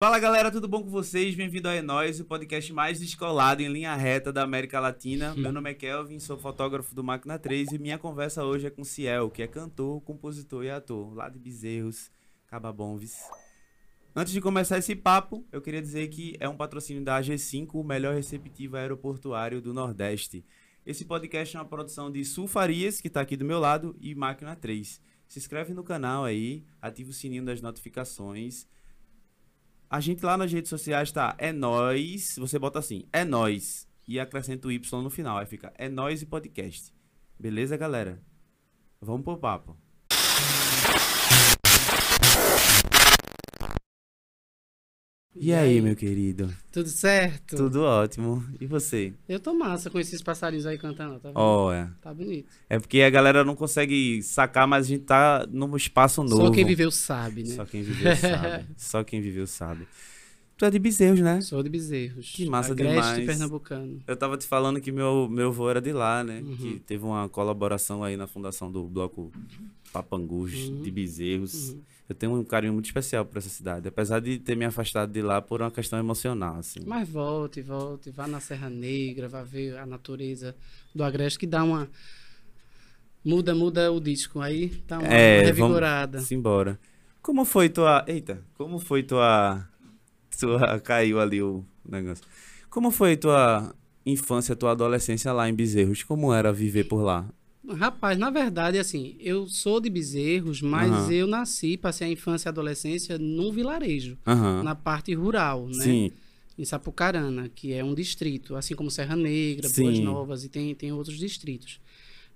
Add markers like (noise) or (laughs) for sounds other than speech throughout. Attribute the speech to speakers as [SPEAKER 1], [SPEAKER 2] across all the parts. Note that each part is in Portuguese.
[SPEAKER 1] Fala galera, tudo bom com vocês? Bem-vindo a É Nós, o podcast mais descolado em linha reta da América Latina. (laughs) Meu nome é Kelvin, sou fotógrafo do Máquina 3 e minha conversa hoje é com Ciel, que é cantor, compositor e ator, lá de Bezerros, Cababonves. Antes de começar esse papo, eu queria dizer que é um patrocínio da AG5, o melhor receptivo aeroportuário do Nordeste. Esse podcast é uma produção de Sul Farias, que está aqui do meu lado, e Máquina 3. Se inscreve no canal aí, ativa o sininho das notificações. A gente lá nas redes sociais tá É Nós. Você bota assim, É Nós. E acrescenta o Y no final. Aí fica É Nós e Podcast. Beleza, galera? Vamos pro papo. E,
[SPEAKER 2] E
[SPEAKER 1] aí,
[SPEAKER 2] aí?
[SPEAKER 1] meu querido?
[SPEAKER 2] Tudo certo?
[SPEAKER 1] Tudo ótimo. E você?
[SPEAKER 2] Eu tô massa com esses passarinhos aí cantando, tá vendo?
[SPEAKER 1] Ó, é.
[SPEAKER 2] Tá bonito.
[SPEAKER 1] É porque a galera não consegue sacar, mas a gente tá num espaço novo.
[SPEAKER 2] Só quem viveu sabe, né?
[SPEAKER 1] Só quem viveu sabe. (laughs) Só quem viveu sabe. Tu é de Bezerros, né?
[SPEAKER 2] Sou de Bezerros.
[SPEAKER 1] Que massa
[SPEAKER 2] Agreste
[SPEAKER 1] demais.
[SPEAKER 2] pernambucano.
[SPEAKER 1] Eu tava te falando que meu, meu avô era de lá, né?
[SPEAKER 2] Uhum.
[SPEAKER 1] Que teve uma colaboração aí na fundação do bloco Papangus
[SPEAKER 2] Uhum.
[SPEAKER 1] de Bezerros.
[SPEAKER 2] Uhum.
[SPEAKER 1] Eu tenho um carinho muito especial por essa cidade, apesar de ter me afastado de lá por uma questão emocional, assim.
[SPEAKER 2] Mas volte, volte. Vá na Serra Negra, vá ver a natureza do Agreste, que dá uma... Muda, muda o disco. Aí dá uma
[SPEAKER 1] É,
[SPEAKER 2] revigorada.
[SPEAKER 1] Simbora. Como foi tua. Eita, como foi tua. Tua. Caiu ali o negócio. Como foi tua infância, tua adolescência lá em Bezerros? Como era viver por lá?
[SPEAKER 2] Rapaz, na verdade, assim, eu sou de Bezerros, mas
[SPEAKER 1] Aham.
[SPEAKER 2] eu nasci, passei a infância e a adolescência num vilarejo,
[SPEAKER 1] Aham.
[SPEAKER 2] na parte rural, né?
[SPEAKER 1] Sim.
[SPEAKER 2] em Sapucarana, que é um distrito, assim como Serra Negra, Boas
[SPEAKER 1] Sim.
[SPEAKER 2] Novas e tem, tem outros distritos.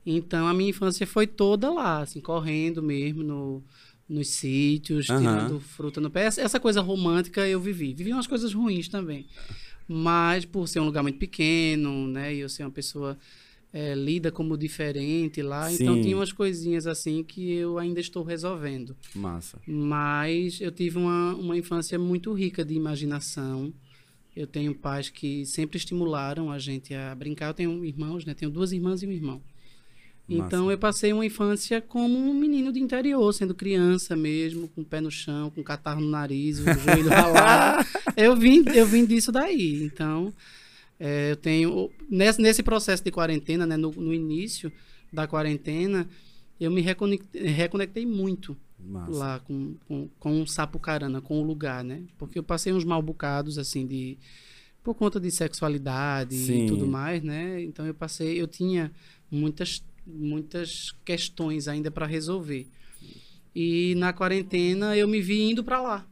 [SPEAKER 2] Então a minha infância foi toda lá, assim, correndo mesmo no, nos sítios,
[SPEAKER 1] Aham.
[SPEAKER 2] tirando fruta no pé. Essa, essa coisa romântica eu vivi. Vivi umas coisas ruins também. Mas por ser um lugar muito pequeno, né, e eu ser uma pessoa eh, lida como diferente lá, então
[SPEAKER 1] Sim.
[SPEAKER 2] tinha umas coisinhas assim que eu ainda estou resolvendo.
[SPEAKER 1] Massa.
[SPEAKER 2] Mas eu tive uma, uma infância muito rica de imaginação. Eu tenho pais que sempre estimularam a gente a brincar. Eu tenho irmãos, né? Tenho duas irmãs e um irmão. Então
[SPEAKER 1] Massa.
[SPEAKER 2] eu passei uma infância como um menino de interior, sendo criança mesmo, com o pé no chão, com catarro no nariz, o joelho ralado. (laughs) Eu vim, eu vim disso daí. Então, é, eu tenho. Nesse, nesse processo de quarentena, né, no, no início da quarentena, eu me reconectei, reconectei muito
[SPEAKER 1] Massa.
[SPEAKER 2] lá com, com, com o Sapucarana, com o lugar, né? Porque eu passei uns mal bocados, assim, de... Por conta de sexualidade
[SPEAKER 1] Sim.
[SPEAKER 2] e tudo mais, né? Então eu passei... Eu tinha muitas, muitas questões ainda para resolver. E na quarentena eu me vi indo para lá.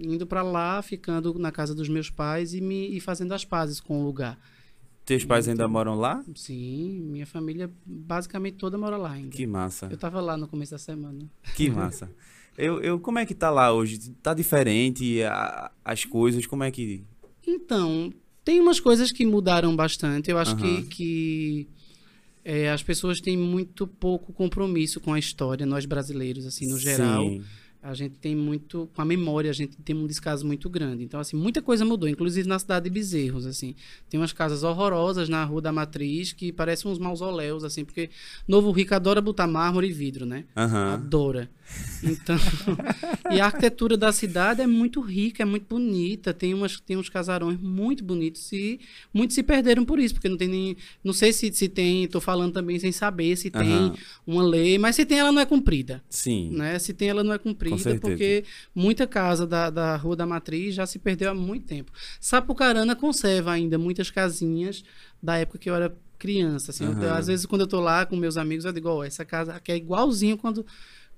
[SPEAKER 2] Indo para lá, ficando na casa dos meus pais e, me, e fazendo as pazes com o lugar.
[SPEAKER 1] Teus pais ainda moram lá?
[SPEAKER 2] Sim, minha família basicamente toda mora lá ainda.
[SPEAKER 1] Que massa.
[SPEAKER 2] Eu tava lá no começo da semana.
[SPEAKER 1] Que massa. (laughs) Eu, eu, como é que tá lá hoje? Tá diferente a- as coisas? Como é que.
[SPEAKER 2] Então, tem umas coisas que mudaram bastante. Eu acho
[SPEAKER 1] Aham.
[SPEAKER 2] que, que é, as pessoas têm muito pouco compromisso com a história, nós brasileiros, assim, no geral.
[SPEAKER 1] Sim.
[SPEAKER 2] A gente tem muito, com a memória, a gente tem um descaso muito grande. Então, assim, muita coisa mudou, inclusive na cidade de Bezerros, assim. Tem umas casas horrorosas na Rua da Matriz que parecem uns mausoléus, assim, porque Novo Rico adora botar mármore e vidro, né?
[SPEAKER 1] Aham.
[SPEAKER 2] Adora. Então, (laughs) e a arquitetura da cidade é muito rica, é muito bonita, tem umas tem uns casarões muito bonitos e muitos se perderam por isso, porque não tem nem, não sei se se tem, tô falando também sem saber se tem
[SPEAKER 1] Aham.
[SPEAKER 2] uma lei, mas se tem ela não é cumprida,
[SPEAKER 1] Sim.
[SPEAKER 2] né? Se tem ela não é cumprida, porque muita casa da, da Rua da Matriz já se perdeu há muito tempo. Sapucarana conserva ainda muitas casinhas da época que eu era criança, assim, eu-
[SPEAKER 1] Aham.
[SPEAKER 2] às vezes quando eu tô lá com meus amigos, eu digo, ó, essa casa aqui é igualzinho quando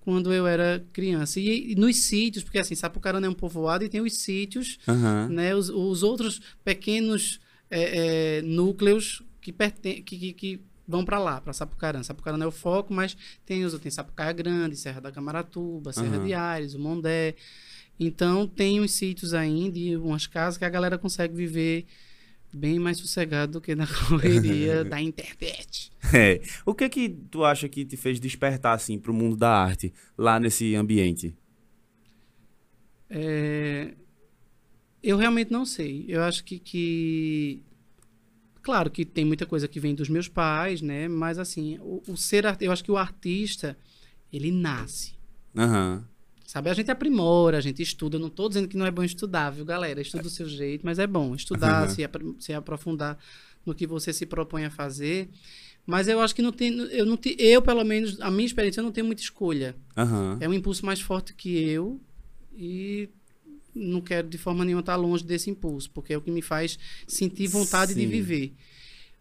[SPEAKER 2] quando eu era criança. E, e nos sítios, porque assim, Sapucarana é um povoado e tem os sítios,
[SPEAKER 1] Aham.
[SPEAKER 2] né? Os, os outros pequenos é, é, núcleos que, perten que, que, que vão para lá, para Sapucarana. Sapucarana é o foco, mas tem os tem Sapucaia Grande, Serra da Camaratuba, Serra
[SPEAKER 1] Aham.
[SPEAKER 2] de Ares, o Mondé. Então tem uns sítios ainda e umas casas que a galera consegue viver bem mais sossegado do que na (laughs) correria da internet. (laughs)
[SPEAKER 1] É. O que que tu acha que te fez despertar assim pro mundo da arte lá nesse ambiente?
[SPEAKER 2] É, Eu realmente não sei. Eu acho que, que- Claro que tem muita coisa que vem dos meus pais, né? Mas assim, o, o ser eu acho que o artista ele nasce.
[SPEAKER 1] Aham.
[SPEAKER 2] Sabe, a gente aprimora, a gente estuda. Eu não tô dizendo que não é bom estudar, viu, galera? Estuda do seu jeito, mas é bom estudar,
[SPEAKER 1] Uhum.
[SPEAKER 2] se, se aprofundar no que você se propõe a fazer. Mas eu acho que não tem, eu não te, eu pelo menos a minha experiência eu não tenho muita escolha.
[SPEAKER 1] Aham.
[SPEAKER 2] É um impulso mais forte que eu e não quero de forma nenhuma estar longe desse impulso, porque é o que me faz sentir vontade de
[SPEAKER 1] Sim.
[SPEAKER 2] viver.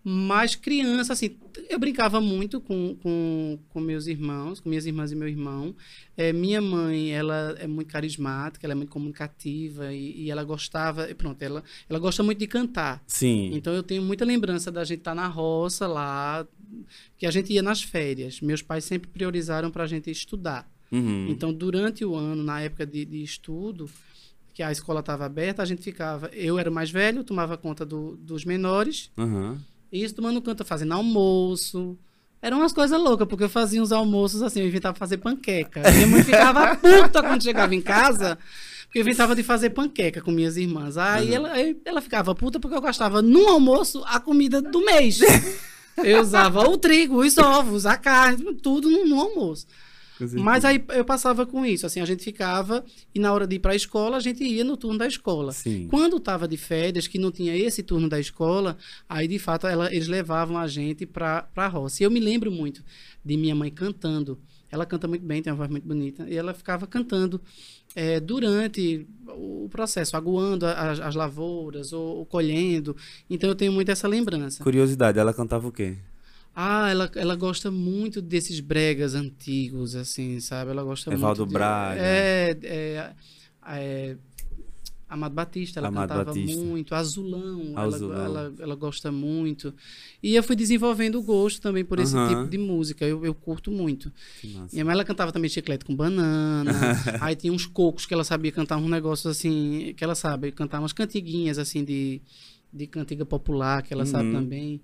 [SPEAKER 2] Mas criança, assim, eu brincava muito com, com, com meus irmãos, com minhas irmãs e meu irmão. É, minha mãe, ela é muito carismática, ela é muito comunicativa e, e ela gostava, pronto, ela, ela gosta muito de cantar.
[SPEAKER 1] Sim.
[SPEAKER 2] Então eu tenho muita lembrança da gente estar na roça lá, que a gente ia nas férias. Meus pais sempre priorizaram para a gente estudar.
[SPEAKER 1] Uhum.
[SPEAKER 2] Então, durante o ano, na época de, de estudo, que a escola estava aberta, a gente ficava. Eu era o mais velho, tomava conta do- dos menores,
[SPEAKER 1] Aham.
[SPEAKER 2] Isso tomando conta, fazendo almoço. Eram umas coisas loucas, porque eu fazia uns almoços assim, eu inventava fazer panqueca. Minha mãe ficava puta quando chegava em casa, porque eu inventava de fazer panqueca com minhas irmãs. Aí
[SPEAKER 1] Uhum.
[SPEAKER 2] ela, ela ficava puta porque eu gastava no almoço a comida do mês. Eu usava o trigo, os ovos, a carne, tudo no, no almoço. Mas aí eu passava com isso, assim, a gente ficava e na hora de ir para a escola, a gente ia no turno da escola.
[SPEAKER 1] Sim.
[SPEAKER 2] Quando estava de férias, que não tinha esse turno da escola, aí de fato ela- eles levavam a gente para a roça. E eu me lembro muito de minha mãe cantando. Ela canta muito bem, tem uma voz muito bonita. E ela ficava cantando eh, durante o processo, aguando as, as lavouras ou, ou colhendo. Então eu tenho muito essa lembrança.
[SPEAKER 1] Curiosidade, ela cantava o quê?
[SPEAKER 2] Ah, ela, ela gosta muito desses bregas antigos, assim, sabe? Ela gosta
[SPEAKER 1] Evaldo
[SPEAKER 2] muito. de-
[SPEAKER 1] Braga.
[SPEAKER 2] É, é, é, Amado Batista, ela
[SPEAKER 1] Amado
[SPEAKER 2] cantava
[SPEAKER 1] Batista.
[SPEAKER 2] muito. Azulão, ela-
[SPEAKER 1] Azulão.
[SPEAKER 2] Ela, ela, gosta muito. E eu fui desenvolvendo o gosto também por esse tipo de música. Eu, eu curto muito. Minha mãe, ela cantava também chiclete com banana. (laughs) aí tinha uns cocos que ela sabia cantar uns negócios assim, que ela sabe cantar umas cantiguinhas assim de, de cantiga popular, que ela sabe
[SPEAKER 1] Uhum.
[SPEAKER 2] também.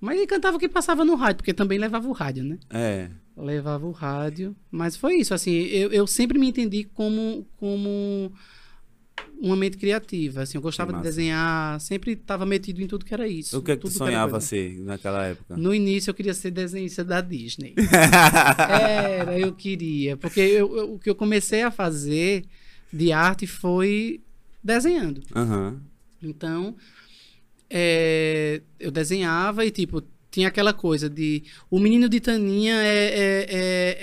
[SPEAKER 2] Mas ele cantava o que passava no rádio, porque também levava o rádio, né?
[SPEAKER 1] É.
[SPEAKER 2] Levava o rádio. Mas foi isso, assim, eu, eu sempre me entendi como, como uma mente criativa. Assim, eu gostava de desenhar, sempre estava metido em tudo que era isso.
[SPEAKER 1] O que é que tu sonhava ser naquela época?
[SPEAKER 2] No início eu queria ser desenhista da Disney. (laughs) Era, eu queria. Porque eu- eu- o que eu comecei a fazer de arte foi desenhando.
[SPEAKER 1] Aham.
[SPEAKER 2] Então, é, eu desenhava e, tipo, tinha aquela coisa de o menino de Taninha é, é,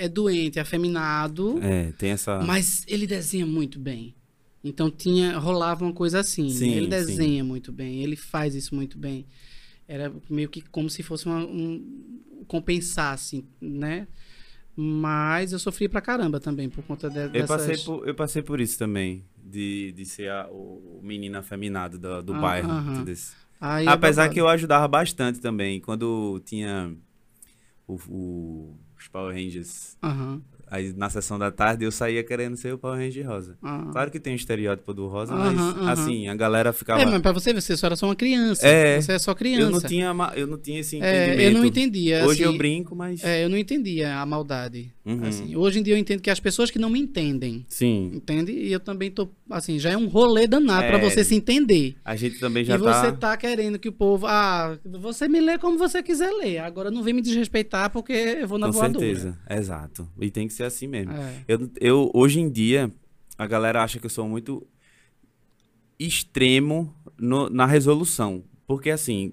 [SPEAKER 2] é, é doente, é afeminado,
[SPEAKER 1] É, tem essa.
[SPEAKER 2] mas ele desenha muito bem. Então tinha rolava uma coisa assim.
[SPEAKER 1] Sim,
[SPEAKER 2] ele
[SPEAKER 1] sim.
[SPEAKER 2] desenha muito bem, ele faz isso muito bem. Era meio que como se fosse uma, um compensar, assim, né? Mas eu sofri pra caramba também por conta de,
[SPEAKER 1] Eu
[SPEAKER 2] dessas...
[SPEAKER 1] passei, por, eu passei por isso também. De, de ser a- o, menino afeminado do, do
[SPEAKER 2] Ah,
[SPEAKER 1] bairro. tudo isso.
[SPEAKER 2] Aí é
[SPEAKER 1] Apesar
[SPEAKER 2] babado.
[SPEAKER 1] que eu ajudava bastante também. Quando tinha o, o- os Power Rangers.
[SPEAKER 2] Aham,
[SPEAKER 1] Aí na sessão da tarde eu saía querendo ser o Power Ranger rosa.
[SPEAKER 2] aham.
[SPEAKER 1] Claro que tem um estereótipo do rosa, mas assim, a galera ficava.
[SPEAKER 2] É, mas pra você você só era só uma criança.
[SPEAKER 1] É,
[SPEAKER 2] você é só criança.
[SPEAKER 1] eu, não tinha, eu não tinha esse
[SPEAKER 2] É,
[SPEAKER 1] entendimento.
[SPEAKER 2] eu não entendia.
[SPEAKER 1] Hoje
[SPEAKER 2] assim,
[SPEAKER 1] eu brinco, mas.
[SPEAKER 2] é, eu não entendia a maldade.
[SPEAKER 1] Uhum.
[SPEAKER 2] assim. hoje em dia eu entendo que as pessoas que não me entendem,
[SPEAKER 1] Sim.
[SPEAKER 2] entende? E eu também tô, assim, já é um rolê danado
[SPEAKER 1] É.
[SPEAKER 2] pra você se entender.
[SPEAKER 1] A gente também já
[SPEAKER 2] e você
[SPEAKER 1] tá.
[SPEAKER 2] tá querendo que o povo, ah, você me lê como você quiser ler. Agora não vem me desrespeitar porque eu vou na
[SPEAKER 1] Com
[SPEAKER 2] voadora.
[SPEAKER 1] certeza. Exato. E tem que ser assim mesmo.
[SPEAKER 2] É.
[SPEAKER 1] Eu, eu, hoje em dia, a galera acha que eu sou muito extremo no- na resolução. Porque, assim,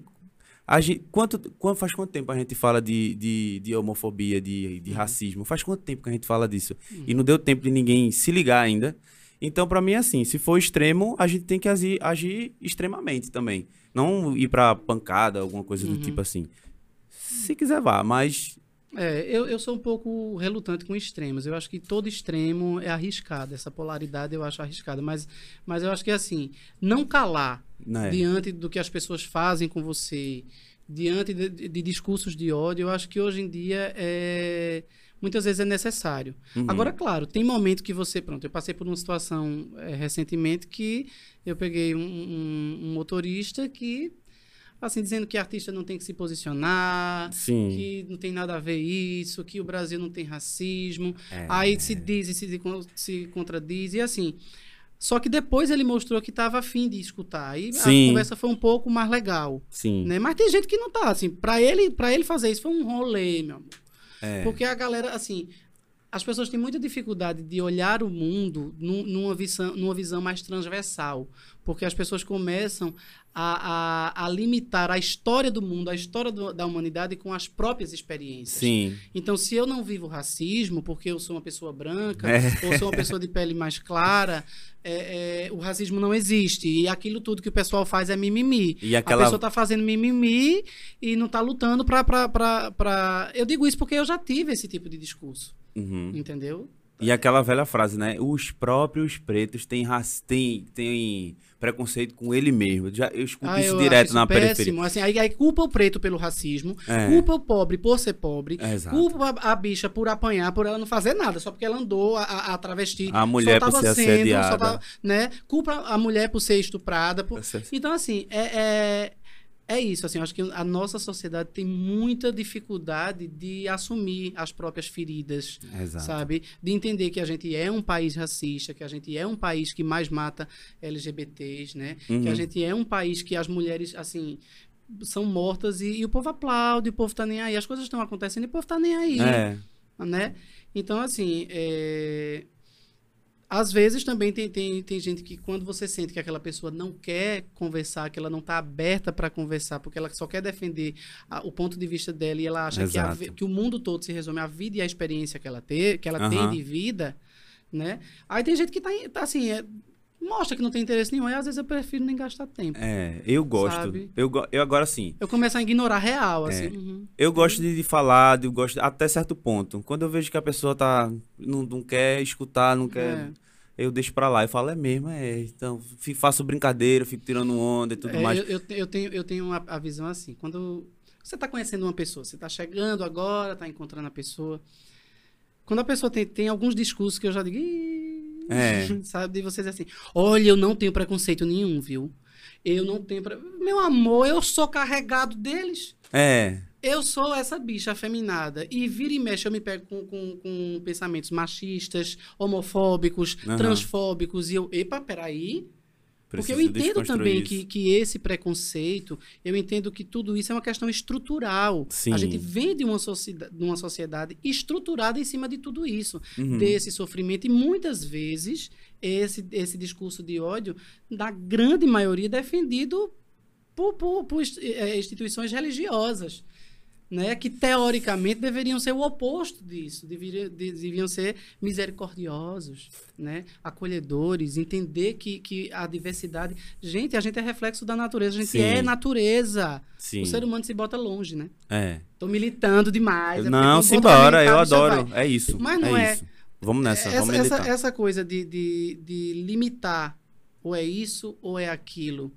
[SPEAKER 1] a gente, quanto, quanto, faz quanto tempo a gente fala de, de, de homofobia, de, de racismo? Faz quanto tempo que a gente fala disso? E não deu tempo de ninguém se ligar ainda. Então, pra mim, é assim, se for extremo, a gente tem que agir, agir extremamente também. Não ir pra pancada, alguma coisa do
[SPEAKER 2] Uhum.
[SPEAKER 1] tipo assim. Se quiser vá, mas...
[SPEAKER 2] É, eu, eu sou um pouco relutante com extremos. Eu acho que todo extremo é arriscado. Essa polaridade eu acho arriscada. Mas, mas eu acho que, assim, não calar
[SPEAKER 1] Né?
[SPEAKER 2] diante do que as pessoas fazem com você, diante de, de- discursos de ódio, eu acho que hoje em dia é muitas vezes é necessário.
[SPEAKER 1] Uhum.
[SPEAKER 2] Agora, claro, tem momento que você, pronto, eu passei por uma situação eh, recentemente que eu peguei um, um- um motorista que assim dizendo que artista não tem que se posicionar,
[SPEAKER 1] Sim.
[SPEAKER 2] que não tem nada a ver isso, que o Brasil não tem racismo.
[SPEAKER 1] É.
[SPEAKER 2] Aí se diz e se, se contradiz, e assim. Só que depois ele mostrou que estava afim de escutar. Aí
[SPEAKER 1] Sim.
[SPEAKER 2] a conversa foi um pouco mais legal.
[SPEAKER 1] Sim.
[SPEAKER 2] Né? Mas tem gente que não tá, assim. Pra ele, pra ele fazer isso foi um rolê, meu amor.
[SPEAKER 1] É.
[SPEAKER 2] Porque a galera, assim. As pessoas têm muita dificuldade de olhar o mundo num- numa visão, numa visão mais transversal, porque as pessoas começam a, a, a limitar a história do mundo, a história do- da humanidade com as próprias experiências.
[SPEAKER 1] Sim.
[SPEAKER 2] Então, se eu não vivo racismo, porque eu sou uma pessoa branca,
[SPEAKER 1] É.
[SPEAKER 2] ou sou uma pessoa de pele mais clara, é, é, o racismo não existe. E aquilo tudo que o pessoal faz é mimimi.
[SPEAKER 1] E
[SPEAKER 2] A
[SPEAKER 1] aquela.
[SPEAKER 2] pessoa tá fazendo mimimi e não tá lutando pra, pra, pra... Eu digo isso porque eu já tive esse tipo de discurso,
[SPEAKER 1] Uhum.
[SPEAKER 2] entendeu?
[SPEAKER 1] E aquela velha frase, né? Os próprios pretos têm, têm, têm preconceito com ele mesmo. Já, eu escuto
[SPEAKER 2] Ah,
[SPEAKER 1] isso
[SPEAKER 2] eu
[SPEAKER 1] direto
[SPEAKER 2] acho
[SPEAKER 1] na
[SPEAKER 2] isso
[SPEAKER 1] periferia.
[SPEAKER 2] péssimo. Assim, aí, aí culpa o preto pelo racismo,
[SPEAKER 1] É.
[SPEAKER 2] culpa o pobre por ser pobre,
[SPEAKER 1] É,
[SPEAKER 2] culpa a, a bicha por apanhar, por ela não fazer nada, só porque ela andou a, a, a travesti.
[SPEAKER 1] A mulher
[SPEAKER 2] só
[SPEAKER 1] por ser
[SPEAKER 2] sendo,
[SPEAKER 1] assediada.
[SPEAKER 2] Só tava, né? Culpa a mulher por ser estuprada. por- Então, assim, é, é, é isso. Assim, eu acho que a nossa sociedade tem muita dificuldade de assumir as próprias feridas
[SPEAKER 1] Exato.
[SPEAKER 2] sabe? De entender que a gente é um país racista, que a gente é um país que mais mata LGBTs, né? Que
[SPEAKER 1] Uhum.
[SPEAKER 2] a gente é um país que as mulheres, assim, são mortas e, e o povo aplaude, o povo tá nem aí. As coisas estão acontecendo e o povo tá nem aí,
[SPEAKER 1] É.
[SPEAKER 2] né? Então, assim, é... às vezes também tem, tem, tem gente que quando você sente que aquela pessoa não quer conversar, que ela não está aberta para conversar, porque ela só quer defender a- o ponto de vista dela e ela acha que, a que o mundo todo se resume à vida e à experiência que ela, ter, que ela tem
[SPEAKER 1] Aham.
[SPEAKER 2] de vida, né? Aí tem gente que tá, em- tá assim, é, mostra que não tem interesse nenhum, e às vezes eu prefiro nem gastar tempo.
[SPEAKER 1] É, eu gosto.
[SPEAKER 2] Sabe?
[SPEAKER 1] Eu, eu agora sim.
[SPEAKER 2] Eu começo a ignorar a real, assim.
[SPEAKER 1] É.
[SPEAKER 2] uhum.
[SPEAKER 1] Eu gosto de, de falar, eu gosto até certo ponto. Quando eu vejo que a pessoa tá não, não quer escutar, não quer,
[SPEAKER 2] É.
[SPEAKER 1] eu deixo pra lá e falo é mesmo, é. Então fi- faço brincadeira, fico tirando onda e tudo
[SPEAKER 2] É,
[SPEAKER 1] mais.
[SPEAKER 2] Eu, eu, eu tenho, eu tenho uma, a visão assim. Quando você está conhecendo uma pessoa, você está chegando agora, está encontrando a pessoa. Quando a pessoa tem, tem alguns discursos que eu já digo, "Ih",
[SPEAKER 1] É.
[SPEAKER 2] sabe? De vocês assim, olha, eu não tenho preconceito nenhum, viu? Eu não tenho. Pre... Meu amor, eu sou carregado deles.
[SPEAKER 1] É,
[SPEAKER 2] Eu sou essa bicha afeminada. E vira e mexe, eu me pego com, com, com pensamentos machistas, homofóbicos,
[SPEAKER 1] Aham.
[SPEAKER 2] transfóbicos. E eu, epa, peraí. Porque eu entendo também
[SPEAKER 1] isso.
[SPEAKER 2] que, que esse preconceito, eu entendo que tudo isso é uma questão estrutural.
[SPEAKER 1] Sim.
[SPEAKER 2] A gente vem de uma, sociedade, de uma sociedade estruturada em cima de tudo isso,
[SPEAKER 1] Uhum.
[SPEAKER 2] desse sofrimento. E muitas vezes esse, esse discurso de ódio, na grande maioria, é defendido por, por, por eh, instituições religiosas. Né, que teoricamente deveriam ser o oposto disso, deveria, de- deviam ser misericordiosos, né, acolhedores, entender que, que a diversidade. Gente, a gente é reflexo da natureza, a gente
[SPEAKER 1] Sim.
[SPEAKER 2] é natureza.
[SPEAKER 1] Sim.
[SPEAKER 2] O ser humano se bota longe, né?
[SPEAKER 1] É.
[SPEAKER 2] Tô militando demais. é
[SPEAKER 1] não, simbora, eu adoro. É isso.
[SPEAKER 2] Mas não é.
[SPEAKER 1] isso. Vamos nessa,
[SPEAKER 2] essa,
[SPEAKER 1] vamos
[SPEAKER 2] essa, essa coisa de, de, de limitar ou é isso ou é aquilo.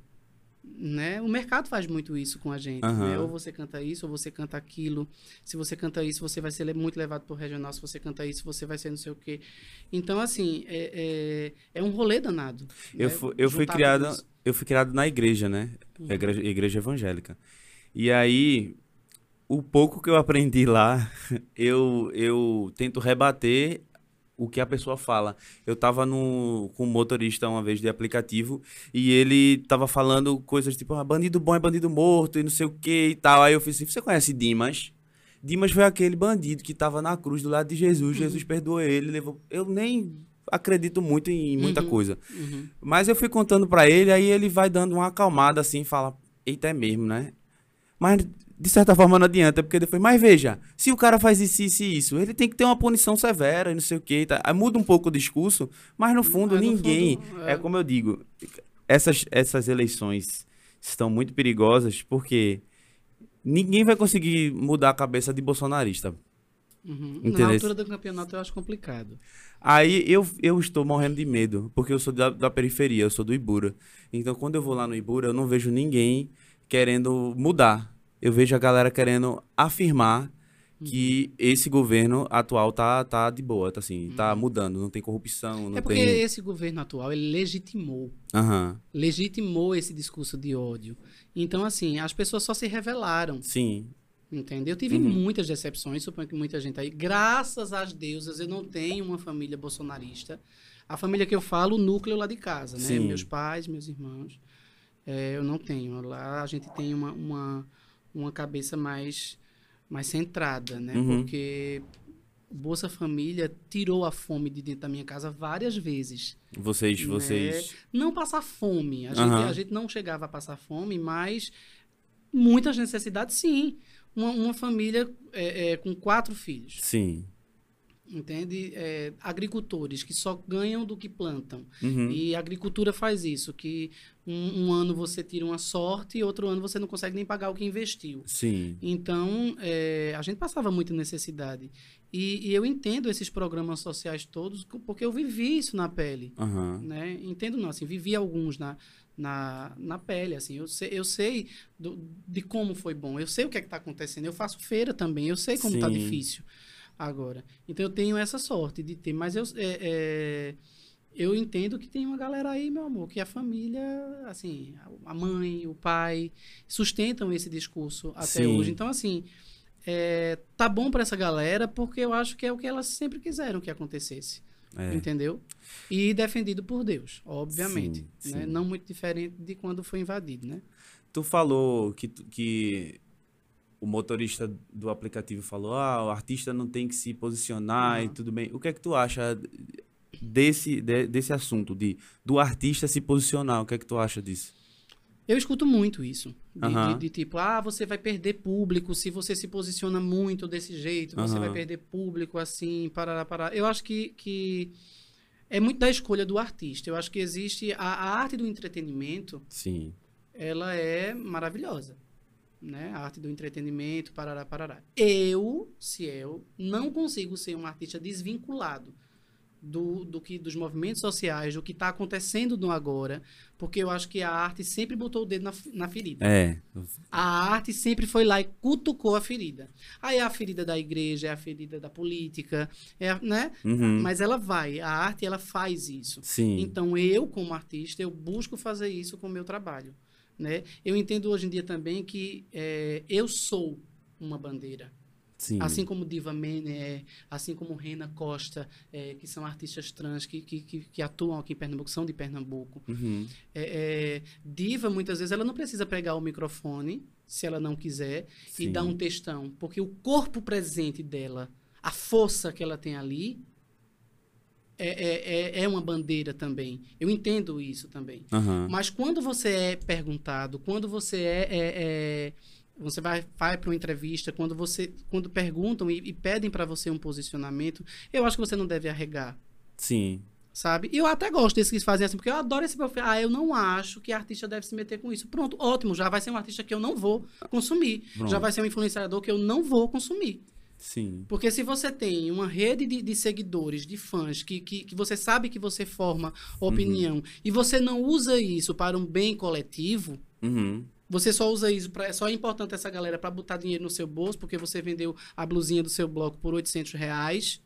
[SPEAKER 2] Né? O mercado faz muito isso com a gente.
[SPEAKER 1] Aham.
[SPEAKER 2] né? Ou você canta isso, ou você canta aquilo. Se você canta isso, você vai ser muito levado pro regional. Se você canta isso, você vai ser não sei o quê. Então, assim, é, é, é um rolê danado.
[SPEAKER 1] Eu
[SPEAKER 2] né?
[SPEAKER 1] fui, eu fui criado,
[SPEAKER 2] isso.
[SPEAKER 1] eu fui criado na igreja, né?
[SPEAKER 2] Uhum.
[SPEAKER 1] Igreja, igreja evangélica. E aí, o pouco que eu aprendi lá, (laughs) eu, eu tento rebater o que a pessoa fala. Eu tava no, com um motorista uma vez de aplicativo e ele tava falando coisas tipo, ah, bandido bom é bandido morto e não sei o que e tal. Aí eu fiz assim, você conhece Dimas? Dimas foi aquele bandido que tava na cruz do lado de Jesus, Jesus perdoou ele, levou... Eu nem acredito muito em muita
[SPEAKER 2] Uhum.
[SPEAKER 1] coisa.
[SPEAKER 2] Uhum.
[SPEAKER 1] Mas eu fui contando pra ele, aí ele vai dando uma acalmada assim, fala, eita, é mesmo, né? Mas de certa forma não adianta, porque depois, mas veja, se o cara faz isso, isso e isso, ele tem que ter uma punição severa e não sei o que. Tá? Aí muda um pouco o discurso, mas no fundo
[SPEAKER 2] Mas no
[SPEAKER 1] ninguém.
[SPEAKER 2] fundo,
[SPEAKER 1] é.
[SPEAKER 2] é.
[SPEAKER 1] como eu digo, essas, essas eleições estão muito perigosas porque ninguém vai conseguir mudar a cabeça de bolsonarista.
[SPEAKER 2] Uhum. Na altura do campeonato eu acho complicado.
[SPEAKER 1] Aí eu, eu estou morrendo de medo, porque eu sou da, da periferia, eu sou do Ibura. Então quando eu vou lá no Ibura, eu não vejo ninguém querendo mudar. Eu vejo a galera querendo afirmar que esse governo atual tá, tá de boa, tá assim, tá mudando, não tem corrupção, não
[SPEAKER 2] é porque
[SPEAKER 1] tem.
[SPEAKER 2] esse governo atual, ele legitimou
[SPEAKER 1] Aham.
[SPEAKER 2] legitimou esse discurso de ódio. Então, assim, as pessoas só se revelaram,
[SPEAKER 1] Sim.
[SPEAKER 2] entendeu? Eu tive
[SPEAKER 1] Uhum.
[SPEAKER 2] muitas decepções, suponho que muita gente aí. Graças às deusas, eu não tenho uma família bolsonarista. A família que eu falo, o núcleo lá de casa, né?
[SPEAKER 1] Sim.
[SPEAKER 2] Meus pais, meus irmãos. É, eu não tenho. Lá a gente tem uma, uma, uma cabeça mais, mais centrada, né?
[SPEAKER 1] Uhum.
[SPEAKER 2] Porque Bolsa Família tirou a fome de dentro da minha casa várias vezes.
[SPEAKER 1] Vocês,
[SPEAKER 2] né?
[SPEAKER 1] vocês.
[SPEAKER 2] Não passar fome. A, gente, a gente não chegava a passar fome, mas muitas necessidades, sim. Uma, uma família é, é, com quatro filhos,
[SPEAKER 1] Sim.
[SPEAKER 2] Entende? É, agricultores que só ganham do que plantam.
[SPEAKER 1] Uhum.
[SPEAKER 2] E a agricultura faz isso, que um, um ano você tira uma sorte e outro ano você não consegue nem pagar o que investiu.
[SPEAKER 1] Sim.
[SPEAKER 2] Então, é, a gente passava muita necessidade. E, e eu entendo esses programas sociais todos porque eu vivi isso na pele.
[SPEAKER 1] Aham.
[SPEAKER 2] Né? Entendo não, assim, vivi alguns na, na, na pele, assim. Eu sei, eu sei do- de como foi bom. Eu sei o que é está acontecendo. Eu faço feira também. Eu sei como está difícil agora. Então, eu tenho essa sorte de ter. Mas eu, é, é, eu entendo que tem uma galera aí, meu amor, que a família, assim, a mãe, o pai, sustentam esse discurso até
[SPEAKER 1] Sim.
[SPEAKER 2] hoje. Então, assim, é, tá bom para essa galera porque eu acho que é o que elas sempre quiseram que acontecesse.
[SPEAKER 1] É.
[SPEAKER 2] Entendeu? E defendido por Deus, obviamente.
[SPEAKER 1] Sim,
[SPEAKER 2] né?
[SPEAKER 1] sim.
[SPEAKER 2] Não muito diferente de quando foi invadido, né?
[SPEAKER 1] Tu falou que, que o motorista do aplicativo falou, ah, o artista não tem que se posicionar e
[SPEAKER 2] Uhum.
[SPEAKER 1] tudo bem. O que é que tu acha desse, de- desse assunto, de, do artista se posicionar? O que é que tu acha disso?
[SPEAKER 2] Eu escuto muito isso. De,
[SPEAKER 1] Aham.
[SPEAKER 2] de- de tipo, ah, você vai perder público se você se posiciona muito desse jeito, você
[SPEAKER 1] Aham.
[SPEAKER 2] vai perder público assim, parará, parará. Eu acho que, que é muito da escolha do artista. Eu acho que existe a, a arte do entretenimento,
[SPEAKER 1] Sim.
[SPEAKER 2] ela é maravilhosa. Né? A arte do entretenimento, parará, parará. Eu, Ciel, não consigo ser um artista desvinculado do, do que dos movimentos sociais, do que está acontecendo no agora, porque eu acho que a arte sempre botou o dedo na, na ferida.
[SPEAKER 1] É.
[SPEAKER 2] A arte sempre foi lá e cutucou a ferida. Aí é a ferida da igreja, é a ferida da política, é, né?
[SPEAKER 1] Uhum.
[SPEAKER 2] Mas ela vai, a arte ela faz isso.
[SPEAKER 1] Sim.
[SPEAKER 2] Então, eu, como artista, eu busco fazer isso com o meu trabalho. Né? Eu entendo hoje em dia também que é, eu sou uma bandeira.
[SPEAKER 1] Sim.
[SPEAKER 2] Assim como Diva Mene assim como Rena Costa, é, que são artistas trans que, que, que, atuam aqui em Pernambuco, são de Pernambuco.
[SPEAKER 1] Uhum.
[SPEAKER 2] É, é, diva, muitas vezes, ela não precisa pegar o microfone, se ela não quiser, e
[SPEAKER 1] Sim.
[SPEAKER 2] dar um textão. Porque o corpo presente dela, a força que ela tem ali, é, é, é, é uma bandeira também. Eu entendo isso também.
[SPEAKER 1] Aham.
[SPEAKER 2] Mas quando você é perguntado, quando você é. é- é- você vai, vai para uma entrevista, quando você quando perguntam e, e pedem para você um posicionamento, eu acho que você não deve arregar,
[SPEAKER 1] Sim.
[SPEAKER 2] sabe? E eu até gosto desses que fazem assim, porque eu adoro esse perfil. Ah, eu não acho que artista deve se meter com isso. Pronto, ótimo, já vai ser um artista que eu não vou consumir.
[SPEAKER 1] Pronto.
[SPEAKER 2] Já vai ser um influenciador que eu não vou consumir.
[SPEAKER 1] Sim.
[SPEAKER 2] Porque se você tem uma rede de, de seguidores, de fãs, que, que, que você sabe que você forma opinião, e você não usa isso para um bem coletivo,
[SPEAKER 1] Uhum.
[SPEAKER 2] você só usa isso, pra, só é importante essa galera para botar dinheiro no seu bolso, porque você vendeu a blusinha do seu bloco por 800 reais,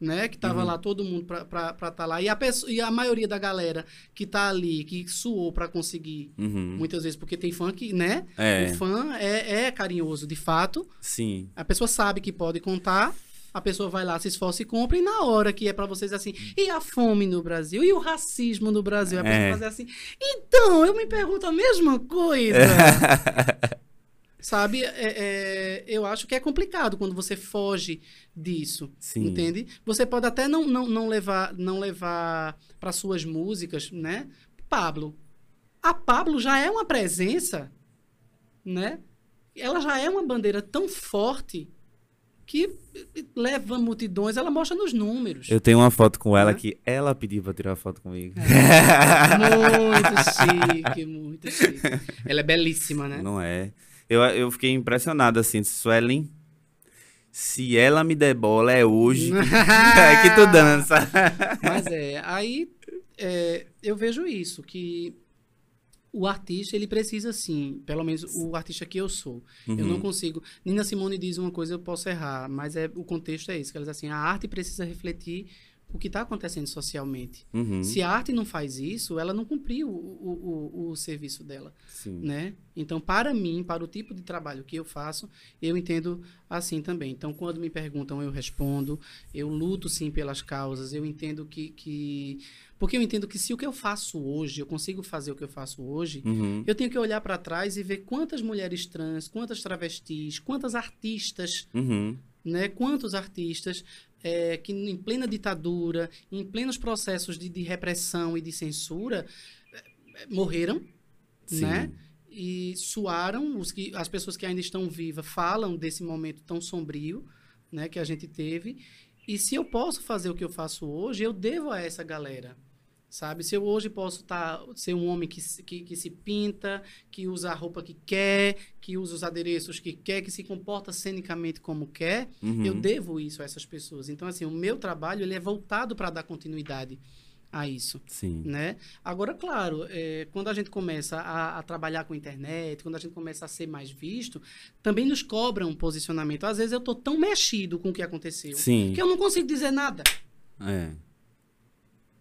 [SPEAKER 2] né? Que tava
[SPEAKER 1] Uhum.
[SPEAKER 2] lá todo mundo pra estar tá lá. E a, pessoa, e a maioria da galera que tá ali, que suou para conseguir,
[SPEAKER 1] Uhum.
[SPEAKER 2] muitas vezes, porque tem fã que, né?
[SPEAKER 1] É.
[SPEAKER 2] O fã é, é carinhoso, de fato.
[SPEAKER 1] Sim.
[SPEAKER 2] A pessoa sabe que pode contar, a pessoa vai lá, se esforça e compra, e na hora que é pra vocês assim, e a fome no Brasil? E o racismo no Brasil? A pessoa
[SPEAKER 1] É.
[SPEAKER 2] fazer assim, então, eu me pergunto a mesma coisa. (laughs) Sabe? É, é, eu acho que é complicado quando você foge disso.
[SPEAKER 1] Sim.
[SPEAKER 2] Entende? Você pode até não, não, não levar não levar para suas músicas, né? Pablo. A Pablo já é uma presença, né? Ela já é uma bandeira tão forte que leva multidões, ela mostra nos números.
[SPEAKER 1] Eu tenho uma foto com ela
[SPEAKER 2] Né?
[SPEAKER 1] que ela pediu pra tirar foto comigo.
[SPEAKER 2] Muito (laughs) chique, muito chique. Ela é belíssima, né?
[SPEAKER 1] Não é. Eu, eu fiquei impressionado assim, Suelen. Se ela me der bola é hoje. (laughs) é que tu dança.
[SPEAKER 2] Mas é, aí é, eu vejo isso, que o artista, ele precisa sim, pelo menos o artista que eu sou. Eu não
[SPEAKER 1] Uhum.
[SPEAKER 2] consigo. Nina Simone diz uma coisa, eu posso errar, mas é o contexto é isso, que ela diz assim, a arte precisa refletir o que está acontecendo socialmente.
[SPEAKER 1] Uhum.
[SPEAKER 2] Se a arte não faz isso, ela não cumpriu o, o, o, o serviço dela,
[SPEAKER 1] Sim.
[SPEAKER 2] né? Então, para mim, para o tipo de trabalho que eu faço, eu entendo assim também. Então, quando me perguntam, eu respondo. Eu luto, sim, pelas causas. Eu entendo que... que... Porque eu entendo que se o que eu faço hoje, eu consigo fazer o que eu faço hoje,
[SPEAKER 1] Uhum.
[SPEAKER 2] eu tenho que olhar para trás e ver quantas mulheres trans, quantas travestis, quantas artistas
[SPEAKER 1] Uhum.
[SPEAKER 2] né? Quantos artistas é, que em plena ditadura, em plenos processos de, de repressão e de censura, é, morreram,
[SPEAKER 1] Sim.
[SPEAKER 2] né? E suaram, os que, as pessoas que ainda estão vivas falam desse momento tão sombrio, né, que a gente teve. E se eu posso fazer o que eu faço hoje, eu devo a essa galera. Sabe? Se eu hoje posso tá, ser um homem que, se- que, que se pinta, que usa a roupa que quer, que usa os adereços que quer, que se comporta cenicamente como quer,
[SPEAKER 1] Uhum.
[SPEAKER 2] eu devo isso a essas pessoas. Então, assim, o meu trabalho ele é voltado para dar continuidade a isso
[SPEAKER 1] Sim.
[SPEAKER 2] né? Agora, claro, é, quando a gente começa a, a trabalhar com internet, quando a gente começa a ser mais visto, também nos cobra um posicionamento. Às vezes eu tô tão mexido com o que aconteceu
[SPEAKER 1] Sim.
[SPEAKER 2] que eu não consigo dizer nada,
[SPEAKER 1] É.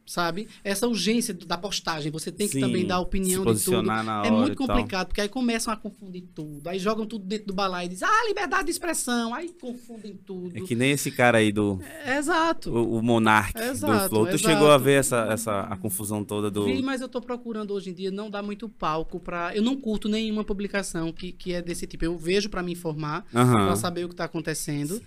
[SPEAKER 2] sabe? Essa urgência do- da postagem, você tem que
[SPEAKER 1] Sim,
[SPEAKER 2] também dar a opinião de tudo. É muito complicado, porque aí começam a confundir tudo. Aí jogam tudo dentro do balaio e dizem, ah, liberdade de expressão. Aí confundem tudo.
[SPEAKER 1] É que nem esse cara aí do
[SPEAKER 2] É, exato.
[SPEAKER 1] o, o Monark do
[SPEAKER 2] Exato,
[SPEAKER 1] Flow. Tu
[SPEAKER 2] exato.
[SPEAKER 1] chegou a ver essa, essa a confusão toda do.
[SPEAKER 2] Vi, mas eu tô procurando hoje em dia não dar muito palco pra. Eu não curto nenhuma publicação que, que é desse tipo. Eu vejo pra me informar,
[SPEAKER 1] Aham.
[SPEAKER 2] pra saber o que tá acontecendo.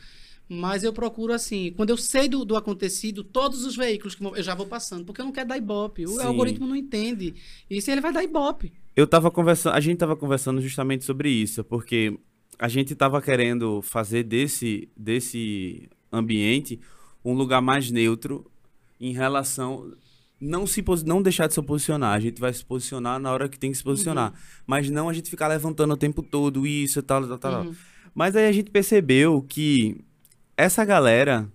[SPEAKER 2] Mas eu procuro assim, quando eu sei do, do acontecido, todos os veículos que eu já vou passando, porque eu não quero dar ibope. O
[SPEAKER 1] Sim.
[SPEAKER 2] algoritmo não entende. E se ele vai dar ibope.
[SPEAKER 1] Eu tava conversando, a gente tava conversando justamente sobre isso, porque a gente tava querendo fazer desse, desse ambiente um lugar mais neutro em relação não se não deixar de se posicionar, a gente vai se posicionar na hora que tem que se posicionar, mas não a gente ficar levantando o tempo todo isso e tal, tal, tal.
[SPEAKER 2] Uhum.
[SPEAKER 1] Mas aí a gente percebeu que essa galera,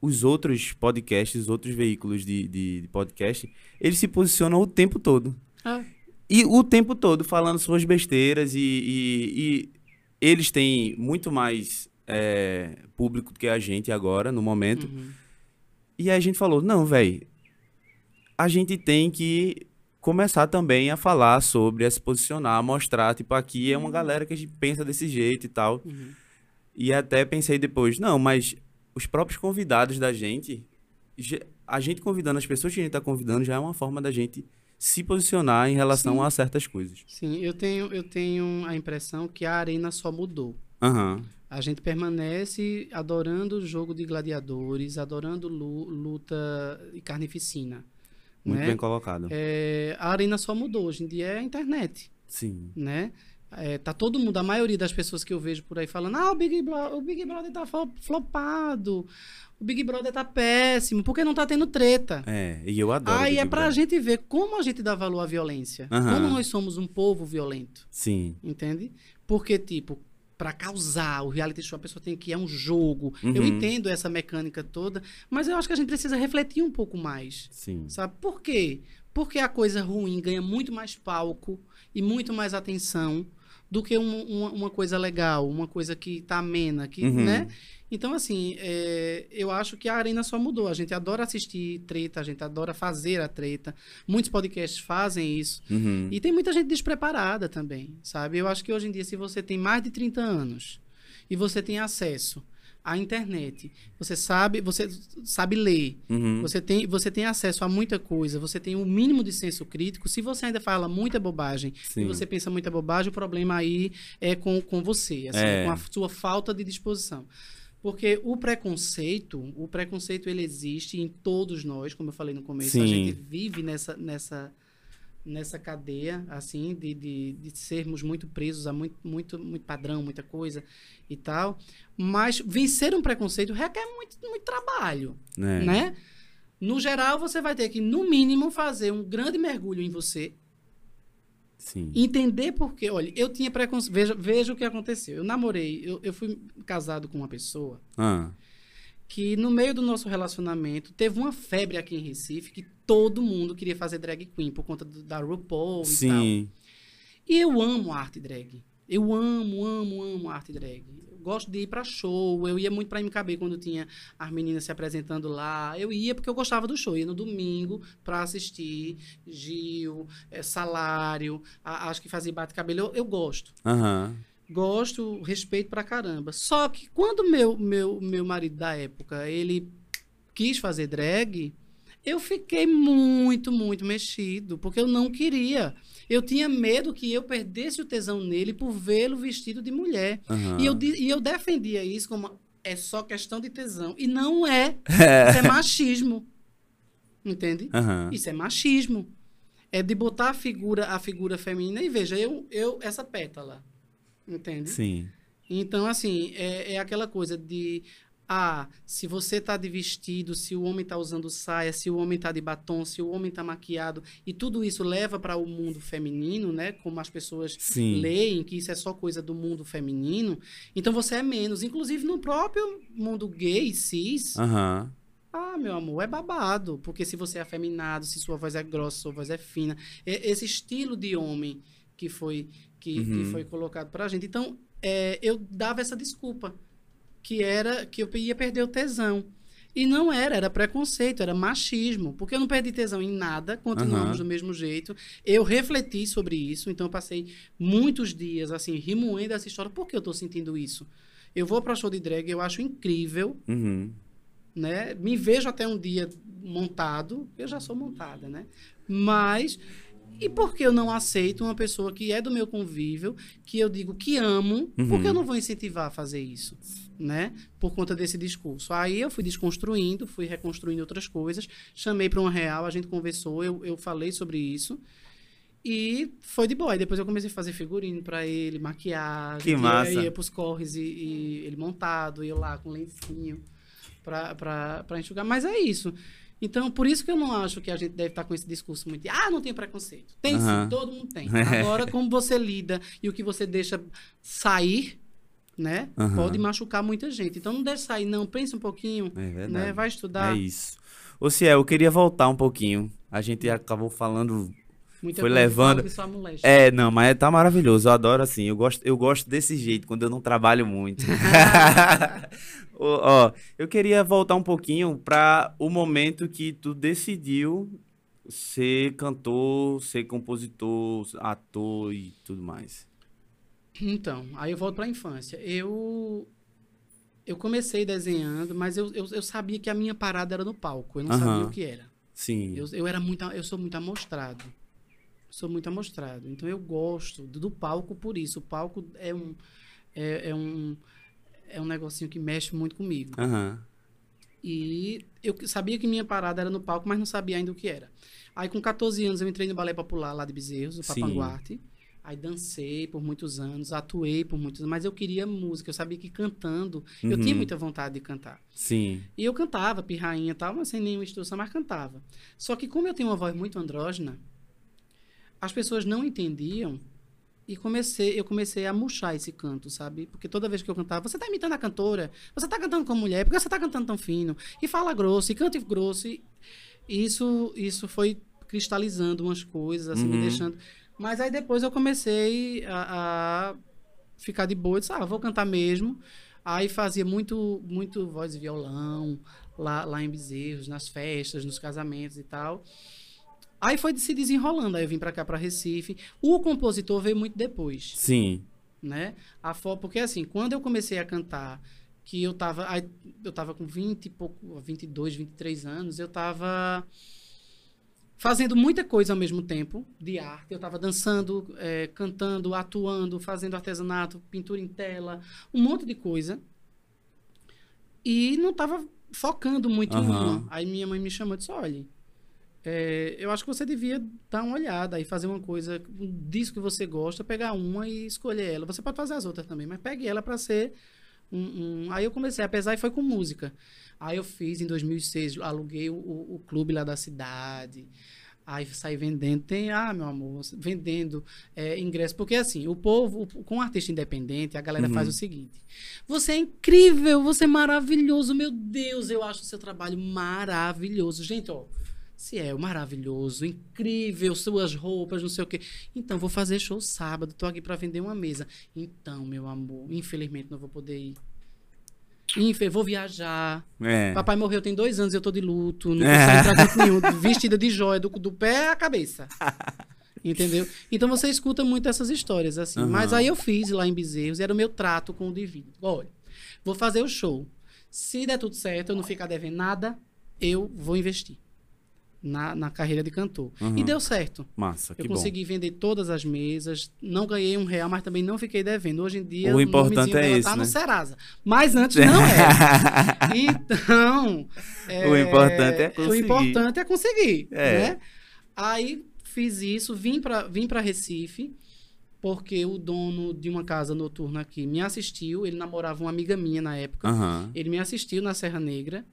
[SPEAKER 1] os outros podcasts, os outros veículos de, de, de podcast, eles se posicionam o tempo todo.
[SPEAKER 2] Ah,
[SPEAKER 1] E o tempo todo falando suas besteiras e, e- e eles têm muito mais é, público do que a gente agora, no momento.
[SPEAKER 2] uhum.
[SPEAKER 1] E aí a gente falou, não, velho, a gente tem que começar também a falar sobre, a se posicionar, a mostrar, tipo, aqui é uma galera que a gente pensa desse jeito e tal.
[SPEAKER 2] Uhum.
[SPEAKER 1] E até pensei depois, não, mas os próprios convidados da gente, a gente convidando, as pessoas que a gente tá convidando, já é uma forma da gente se posicionar em relação
[SPEAKER 2] Sim.
[SPEAKER 1] a certas coisas.
[SPEAKER 2] Sim, eu tenho, eu tenho a impressão que a arena só mudou.
[SPEAKER 1] Aham.
[SPEAKER 2] A gente permanece adorando o jogo de gladiadores, adorando lu- luta e carnificina.
[SPEAKER 1] Muito
[SPEAKER 2] né?
[SPEAKER 1] bem colocado.
[SPEAKER 2] É, a arena só mudou. Hoje em dia é a internet,
[SPEAKER 1] Sim.
[SPEAKER 2] né? É, tá todo mundo, a maioria das pessoas que eu vejo por aí falando, ah, o Big, Bro- o Big Brother tá flo- flopado, o Big Brother tá péssimo, porque não tá tendo treta.
[SPEAKER 1] É, e eu adoro.
[SPEAKER 2] Aí
[SPEAKER 1] Big
[SPEAKER 2] é pra
[SPEAKER 1] Brother.
[SPEAKER 2] gente ver como a gente dá valor à violência.
[SPEAKER 1] Aham.
[SPEAKER 2] Como nós somos um povo violento.
[SPEAKER 1] Sim.
[SPEAKER 2] Entende? Porque, tipo, pra causar o reality show, a pessoa tem que ir a um jogo. Eu
[SPEAKER 1] Uhum.
[SPEAKER 2] entendo essa mecânica toda, mas eu acho que a gente precisa refletir um pouco mais.
[SPEAKER 1] Sim.
[SPEAKER 2] Sabe por quê? Porque a coisa ruim ganha muito mais palco e muito mais atenção do que um- uma, uma coisa legal, uma coisa que tá amena, que,
[SPEAKER 1] Uhum.
[SPEAKER 2] né? Então, assim, é, eu acho que a arena só mudou. A gente adora assistir treta, a gente adora fazer a treta. Muitos podcasts fazem isso.
[SPEAKER 1] Uhum.
[SPEAKER 2] E tem muita gente despreparada também, sabe? Eu acho que hoje em dia, se você tem mais de 30 anos e você tem acesso à internet, você sabe, você sabe ler,
[SPEAKER 1] Uhum.
[SPEAKER 2] você tem, você tem acesso a muita coisa, você tem um mínimo de senso crítico. Se você ainda fala muita bobagem
[SPEAKER 1] Sim.
[SPEAKER 2] e você pensa muita bobagem, o problema aí é com, com você, assim,
[SPEAKER 1] É.
[SPEAKER 2] com a sua falta de disposição. Porque o preconceito, o preconceito ele existe em todos nós, como eu falei no começo, a
[SPEAKER 1] Sim.
[SPEAKER 2] gente vive nessa, nessa, nessa cadeia, assim, de, de, de sermos muito presos a muito, muito, muito padrão, muita coisa e tal. Mas vencer um preconceito requer muito, muito trabalho
[SPEAKER 1] É.
[SPEAKER 2] né? No geral, você vai ter que, no mínimo, fazer um grande mergulho em você,
[SPEAKER 1] Sim.
[SPEAKER 2] entender por quê. Olha, eu tinha preconceito. Veja, veja o que aconteceu. Eu namorei, eu, eu fui casado com uma pessoa
[SPEAKER 1] Ah.
[SPEAKER 2] que, no meio do nosso relacionamento, teve uma febre aqui em Recife que todo mundo queria fazer drag queen por conta do- da RuPaul e tal.
[SPEAKER 1] Sim.
[SPEAKER 2] E eu amo a arte drag. Eu amo, amo, amo a arte drag. Eu gosto de ir pra show. Eu ia muito pra MKB quando tinha as meninas se apresentando lá. Eu ia porque eu gostava do show. Eu ia no domingo pra assistir Gil, eh, Salário, a- acho que fazia bate-cabelo. Eu, eu gosto.
[SPEAKER 1] Aham.
[SPEAKER 2] Gosto, respeito pra caramba. Só que quando meu, meu, meu marido da época, ele quis fazer drag, eu fiquei muito, muito mexido, porque eu não queria. Eu tinha medo que eu perdesse o tesão nele por vê-lo vestido de mulher.
[SPEAKER 1] Aham.
[SPEAKER 2] E, eu, e eu defendia isso como é só questão de tesão. E não é. Isso é machismo. Entende?
[SPEAKER 1] Aham.
[SPEAKER 2] Isso é machismo. É de botar a figura, a figura feminina e veja, eu, eu essa pétala. Entende?
[SPEAKER 1] Sim.
[SPEAKER 2] Então, assim, é, é aquela coisa de. Ah, se você tá de vestido, se o homem tá usando saia, se o homem tá de batom, se o homem tá maquiado, e tudo isso leva para o mundo feminino, né? Como as pessoas
[SPEAKER 1] Sim.
[SPEAKER 2] leem que isso é só coisa do mundo feminino, então você é menos. Inclusive no próprio mundo gay, cis,
[SPEAKER 1] Aham.
[SPEAKER 2] ah, meu amor, é babado. Porque se você é afeminado, se sua voz é grossa, sua voz é fina. Esse estilo de homem que foi, que, que
[SPEAKER 1] Uhum.
[SPEAKER 2] foi colocado pra gente. Então, é, eu dava essa desculpa. Que era que eu ia perder o tesão. E não era, era preconceito, era machismo. Porque eu não perdi tesão em nada, continuamos
[SPEAKER 1] Aham.
[SPEAKER 2] do mesmo jeito. Eu refleti sobre isso, então eu passei muitos dias, assim, remoendo essa história. Por que eu tô sentindo isso? Eu vou pra show de drag, eu acho incrível,
[SPEAKER 1] Uhum.
[SPEAKER 2] né? Me vejo até um dia montado, eu já sou montada, né? Mas e por que eu não aceito uma pessoa que é do meu convívio, que eu digo que amo,
[SPEAKER 1] Uhum.
[SPEAKER 2] por que eu não vou incentivar a fazer isso, né? Por conta desse discurso. Aí eu fui desconstruindo, fui reconstruindo outras coisas, chamei para uma real, a gente conversou, eu, eu falei sobre isso. E foi de boa. Aí depois eu comecei a fazer figurino pra ele, maquiagem.
[SPEAKER 1] Que
[SPEAKER 2] e eu
[SPEAKER 1] massa.
[SPEAKER 2] ia pros corres e, e ele montado, e eu lá com lencinho pra enxugar. Mas é isso. Então, por isso que eu não acho que a gente deve estar com esse discurso muito. de, Ah, não tem preconceito. Tem
[SPEAKER 1] Aham.
[SPEAKER 2] sim, todo mundo tem. (laughs) Agora, como você lida e o que você deixa sair, né?
[SPEAKER 1] Aham.
[SPEAKER 2] Pode machucar muita gente. Então não deixe sair, não. Pense um pouquinho,
[SPEAKER 1] É
[SPEAKER 2] né? Vai estudar.
[SPEAKER 1] É isso. Ô, Ciel, eu queria voltar um pouquinho. A gente acabou falando.
[SPEAKER 2] Muita
[SPEAKER 1] Foi levando-. É, não, mas tá maravilhoso. Eu adoro assim. Eu gosto, eu gosto desse jeito, quando eu não trabalho muito. (laughs) (laughs) Ó, eu queria voltar um pouquinho para o momento que tu decidiu ser cantor, ser compositor, ator e tudo mais.
[SPEAKER 2] Então, aí eu volto para a infância. Eu eu comecei desenhando, mas eu, eu, eu sabia que a minha parada era no palco. Eu não
[SPEAKER 1] Aham.
[SPEAKER 2] sabia o que era.
[SPEAKER 1] Sim.
[SPEAKER 2] Eu, eu era muito, eu sou muito amostrado. Sou muito amostrado. Então eu gosto do, do palco por isso. O palco é um é, é um é um negocinho que mexe muito comigo.
[SPEAKER 1] Aham.
[SPEAKER 2] E eu sabia que minha parada era no palco, mas não sabia ainda o que era. Aí com 14 anos eu entrei no balé popular lá de Bezerros, o
[SPEAKER 1] Sim.
[SPEAKER 2] Aí dancei por muitos anos, atuei por muitos anos, mas eu queria música. Eu sabia que cantando, eu
[SPEAKER 1] Uhum.
[SPEAKER 2] tinha muita vontade de cantar.
[SPEAKER 1] Sim.
[SPEAKER 2] E eu cantava, pirrainha e tal, mas sem nenhuma instrução, mas cantava. Só que como eu tenho uma voz muito andrógena, as pessoas não entendiam e comecei, eu comecei a murchar esse canto, sabe? Porque toda vez que eu cantava, você tá imitando a cantora, você tá cantando como mulher, por que você tá cantando tão fino? E fala grosso, e canta grosso. E isso, isso foi cristalizando umas coisas, assim, me
[SPEAKER 1] Uhum.
[SPEAKER 2] deixando... Mas aí depois eu comecei a, a ficar de boa, eu disse, ah, vou cantar mesmo. Aí fazia muito, muito voz e violão lá, lá em Bezerros, nas festas, nos casamentos e tal. Aí foi se desenrolando, aí eu vim pra cá, pra Recife. O compositor veio muito depois,
[SPEAKER 1] Sim.
[SPEAKER 2] né? A fo... Porque assim, quando eu comecei a cantar, que eu tava, aí eu tava com 20 e pouco, 22, 23 anos, eu tava fazendo muita coisa ao mesmo tempo de arte. Eu tava dançando, eh, cantando, atuando, fazendo artesanato, pintura em tela, um monte de coisa. E não tava focando muito em
[SPEAKER 1] Aham.
[SPEAKER 2] uma. Aí minha mãe me chamou e disse: olha, é, eu acho que você devia dar uma olhada e fazer uma coisa um disso que você gosta, pegar uma e escolher ela. Você pode fazer as outras também, mas pegue ela para ser um, um- Aí eu comecei, apesar e foi com música. Aí eu fiz em 2006, aluguei o, o, clube lá da cidade. Aí saí vendendo, tem, ah, meu amor, vendendo é, ingresso. Porque assim, o povo, o- com um artista independente, a galera
[SPEAKER 1] Uhum.
[SPEAKER 2] faz o seguinte: você é incrível, você é maravilhoso, meu Deus, eu acho o seu trabalho maravilhoso. Gente, ó, se é maravilhoso, incrível, suas roupas, não sei o quê. Então, vou fazer show sábado, tô aqui para vender uma mesa. Então, meu amor, infelizmente não vou poder ir. Infe- vou viajar.
[SPEAKER 1] É.
[SPEAKER 2] Papai morreu tem dois anos eu tô de luto. Não
[SPEAKER 1] É.
[SPEAKER 2] consigo entrar nenhum. Vestida de joia, do, do pé à cabeça. (laughs) Entendeu? Então você escuta muito essas histórias, assim.
[SPEAKER 1] Aham.
[SPEAKER 2] Mas aí eu fiz lá em Bezerros, era o meu trato com o divino. Olha, vou fazer o show. Se der tudo certo, eu não ficar devendo nada, eu vou investir. Na, na carreira de cantor.
[SPEAKER 1] Uhum.
[SPEAKER 2] E deu certo.
[SPEAKER 1] Massa, que
[SPEAKER 2] Eu
[SPEAKER 1] bom.
[SPEAKER 2] consegui vender todas as mesas, não ganhei um real, mas também não fiquei devendo. Hoje em dia,
[SPEAKER 1] O importante é esse,
[SPEAKER 2] tá
[SPEAKER 1] né?
[SPEAKER 2] no Serasa. Mas antes não (laughs) era. Então. (laughs)
[SPEAKER 1] O importante é
[SPEAKER 2] O
[SPEAKER 1] conseguir.
[SPEAKER 2] importante é conseguir.
[SPEAKER 1] É.
[SPEAKER 2] Né? Aí fiz isso, vim para vim pra Recife, porque o dono de uma casa noturna aqui me assistiu. Ele namorava uma amiga minha na época.
[SPEAKER 1] Aham.
[SPEAKER 2] Ele me assistiu na Serra Negra.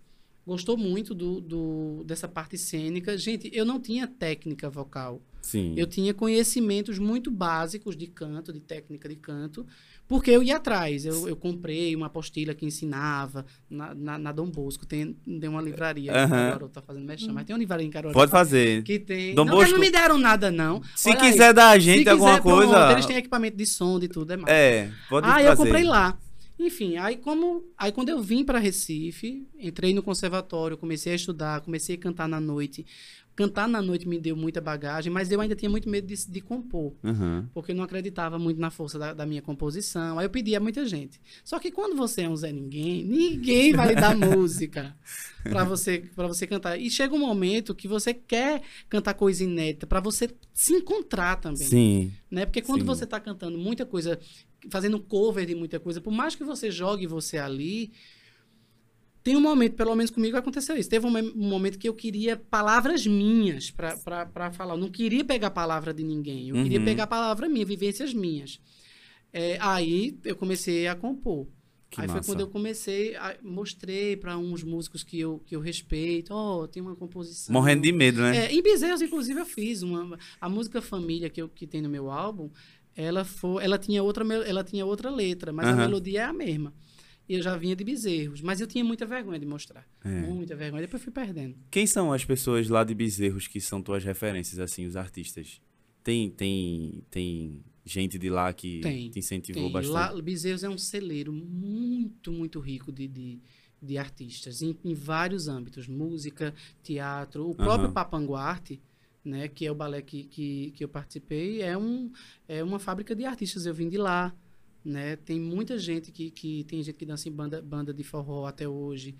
[SPEAKER 2] Gostou muito do, do, dessa parte cênica. Gente, eu não tinha técnica vocal.
[SPEAKER 1] Sim.
[SPEAKER 2] Eu tinha conhecimentos muito básicos de canto, de técnica de canto, porque eu ia atrás. Eu, eu comprei uma apostila que ensinava na, na, na Dom Bosco. Tem, tem uma livraria em
[SPEAKER 1] Aham.
[SPEAKER 2] Caruaru, tá fazendo mexer, mas tem uma livraria em Caruaru.
[SPEAKER 1] Pode fazer.
[SPEAKER 2] Que tem.
[SPEAKER 1] Dom
[SPEAKER 2] não, que
[SPEAKER 1] Bosco-
[SPEAKER 2] não me deram nada, não.
[SPEAKER 1] Se
[SPEAKER 2] Olha aí,
[SPEAKER 1] quiser dar a gente alguma
[SPEAKER 2] quiser, pronto,
[SPEAKER 1] coisa.
[SPEAKER 2] eles têm equipamento de som, de tudo, é mais.
[SPEAKER 1] É, pode
[SPEAKER 2] Ah,
[SPEAKER 1] trazer.
[SPEAKER 2] eu comprei lá. Enfim, aí como, aí quando eu vim para Recife, entrei no conservatório, comecei a estudar, comecei a cantar na noite. Cantar na noite me deu muita bagagem, mas eu ainda tinha muito medo de, de compor,
[SPEAKER 1] Aham.
[SPEAKER 2] porque eu não acreditava muito na força da, da minha composição. Aí eu pedi a muita gente. Só que quando você é um Zé Ninguém, ninguém vai lhe dar (laughs) música para você para você cantar. E chega um momento que você quer cantar coisa inédita para você se encontrar também
[SPEAKER 1] Sim.
[SPEAKER 2] né? Porque quando
[SPEAKER 1] Sim.
[SPEAKER 2] você está cantando muita coisa, fazendo cover de muita coisa, por mais que você jogue você ali, tem um momento, pelo menos comigo aconteceu isso. Teve um, mom- um momento que eu queria palavras minhas para falar. Eu não queria pegar a palavra de ninguém. Eu queria
[SPEAKER 1] Uhum.
[SPEAKER 2] pegar a palavra minha, vivências minhas. É, aí eu comecei a compor.
[SPEAKER 1] Que
[SPEAKER 2] aí
[SPEAKER 1] massa.
[SPEAKER 2] foi quando eu comecei, a, mostrei para uns músicos que eu, que eu respeito. Ó, tem uma composição.
[SPEAKER 1] Morrendo de medo, né?
[SPEAKER 2] É, em Bezerros, inclusive, eu fiz uma. A música Família que, eu, que tem no meu álbum, ela foi, ela tinha outra, ela tinha outra letra, mas a
[SPEAKER 1] Aham.
[SPEAKER 2] melodia é a mesma. E eu já vinha de Bezerros, mas eu tinha muita vergonha de mostrar.
[SPEAKER 1] É.
[SPEAKER 2] Muita vergonha. Depois fui perdendo.
[SPEAKER 1] Quem são as pessoas lá de Bezerros que são tuas referências, assim, os artistas? Tem, tem, tem gente de lá que
[SPEAKER 2] Tem,
[SPEAKER 1] te incentivou
[SPEAKER 2] Tem,
[SPEAKER 1] bastante?
[SPEAKER 2] lá, Bezerros é um celeiro muito, muito rico de, de, de artistas, em, em vários âmbitos. Música, teatro. O próprio
[SPEAKER 1] Aham.
[SPEAKER 2] Papanguarte, né, que é o balé que, que, que eu participei, é, um, é uma fábrica de artistas. Eu vim de lá. Né? Tem muita gente que, que tem gente que dança em banda, banda de forró até hoje,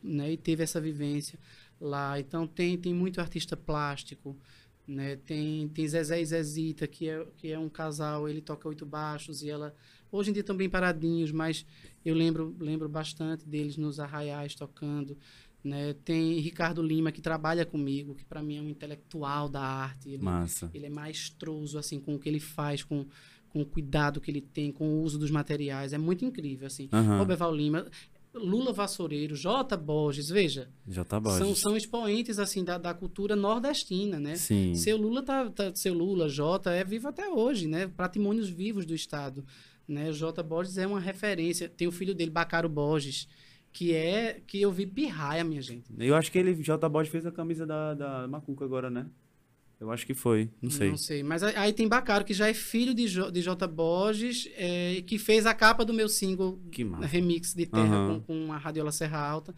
[SPEAKER 2] né? E teve essa vivência lá. Então tem, tem muito artista plástico, né? Tem, tem Zezé e Zezita, que é, que é um casal, ele toca oito baixos e ela. Hoje em dia estão bem paradinhos, mas eu lembro, lembro bastante deles nos arraiais tocando. Né? Tem Ricardo Lima, que trabalha comigo, que para mim é um intelectual da arte. Ele,
[SPEAKER 1] Massa.
[SPEAKER 2] ele é maestroso assim, com o que ele faz, com, com o cuidado que ele tem, com o uso dos materiais. É muito incrível. assim.
[SPEAKER 1] Aham.
[SPEAKER 2] Roberval Lima, Lula Vassoureiro, J. Borges, veja,
[SPEAKER 1] tá bom.
[SPEAKER 2] são, são expoentes assim da, da cultura nordestina, né?
[SPEAKER 1] Sim.
[SPEAKER 2] Seu Lula tá, tá- seu Lula, J é vivo até hoje, né? Patrimônios vivos do estado, né? J Borges é uma referência. Tem o filho dele, Bacaro Borges, que é que eu vi pirraia, minha gente.
[SPEAKER 1] Eu acho que ele, J. Bosch, fez a camisa da, da Macuca agora, né? Eu acho que foi. Não sei.
[SPEAKER 2] Não sei, mas aí, aí tem Bacaro que já é filho de, J, de J Borges, é, que fez a capa do meu single remix de terra
[SPEAKER 1] Aham.
[SPEAKER 2] com, com a Radiola Serra Alta.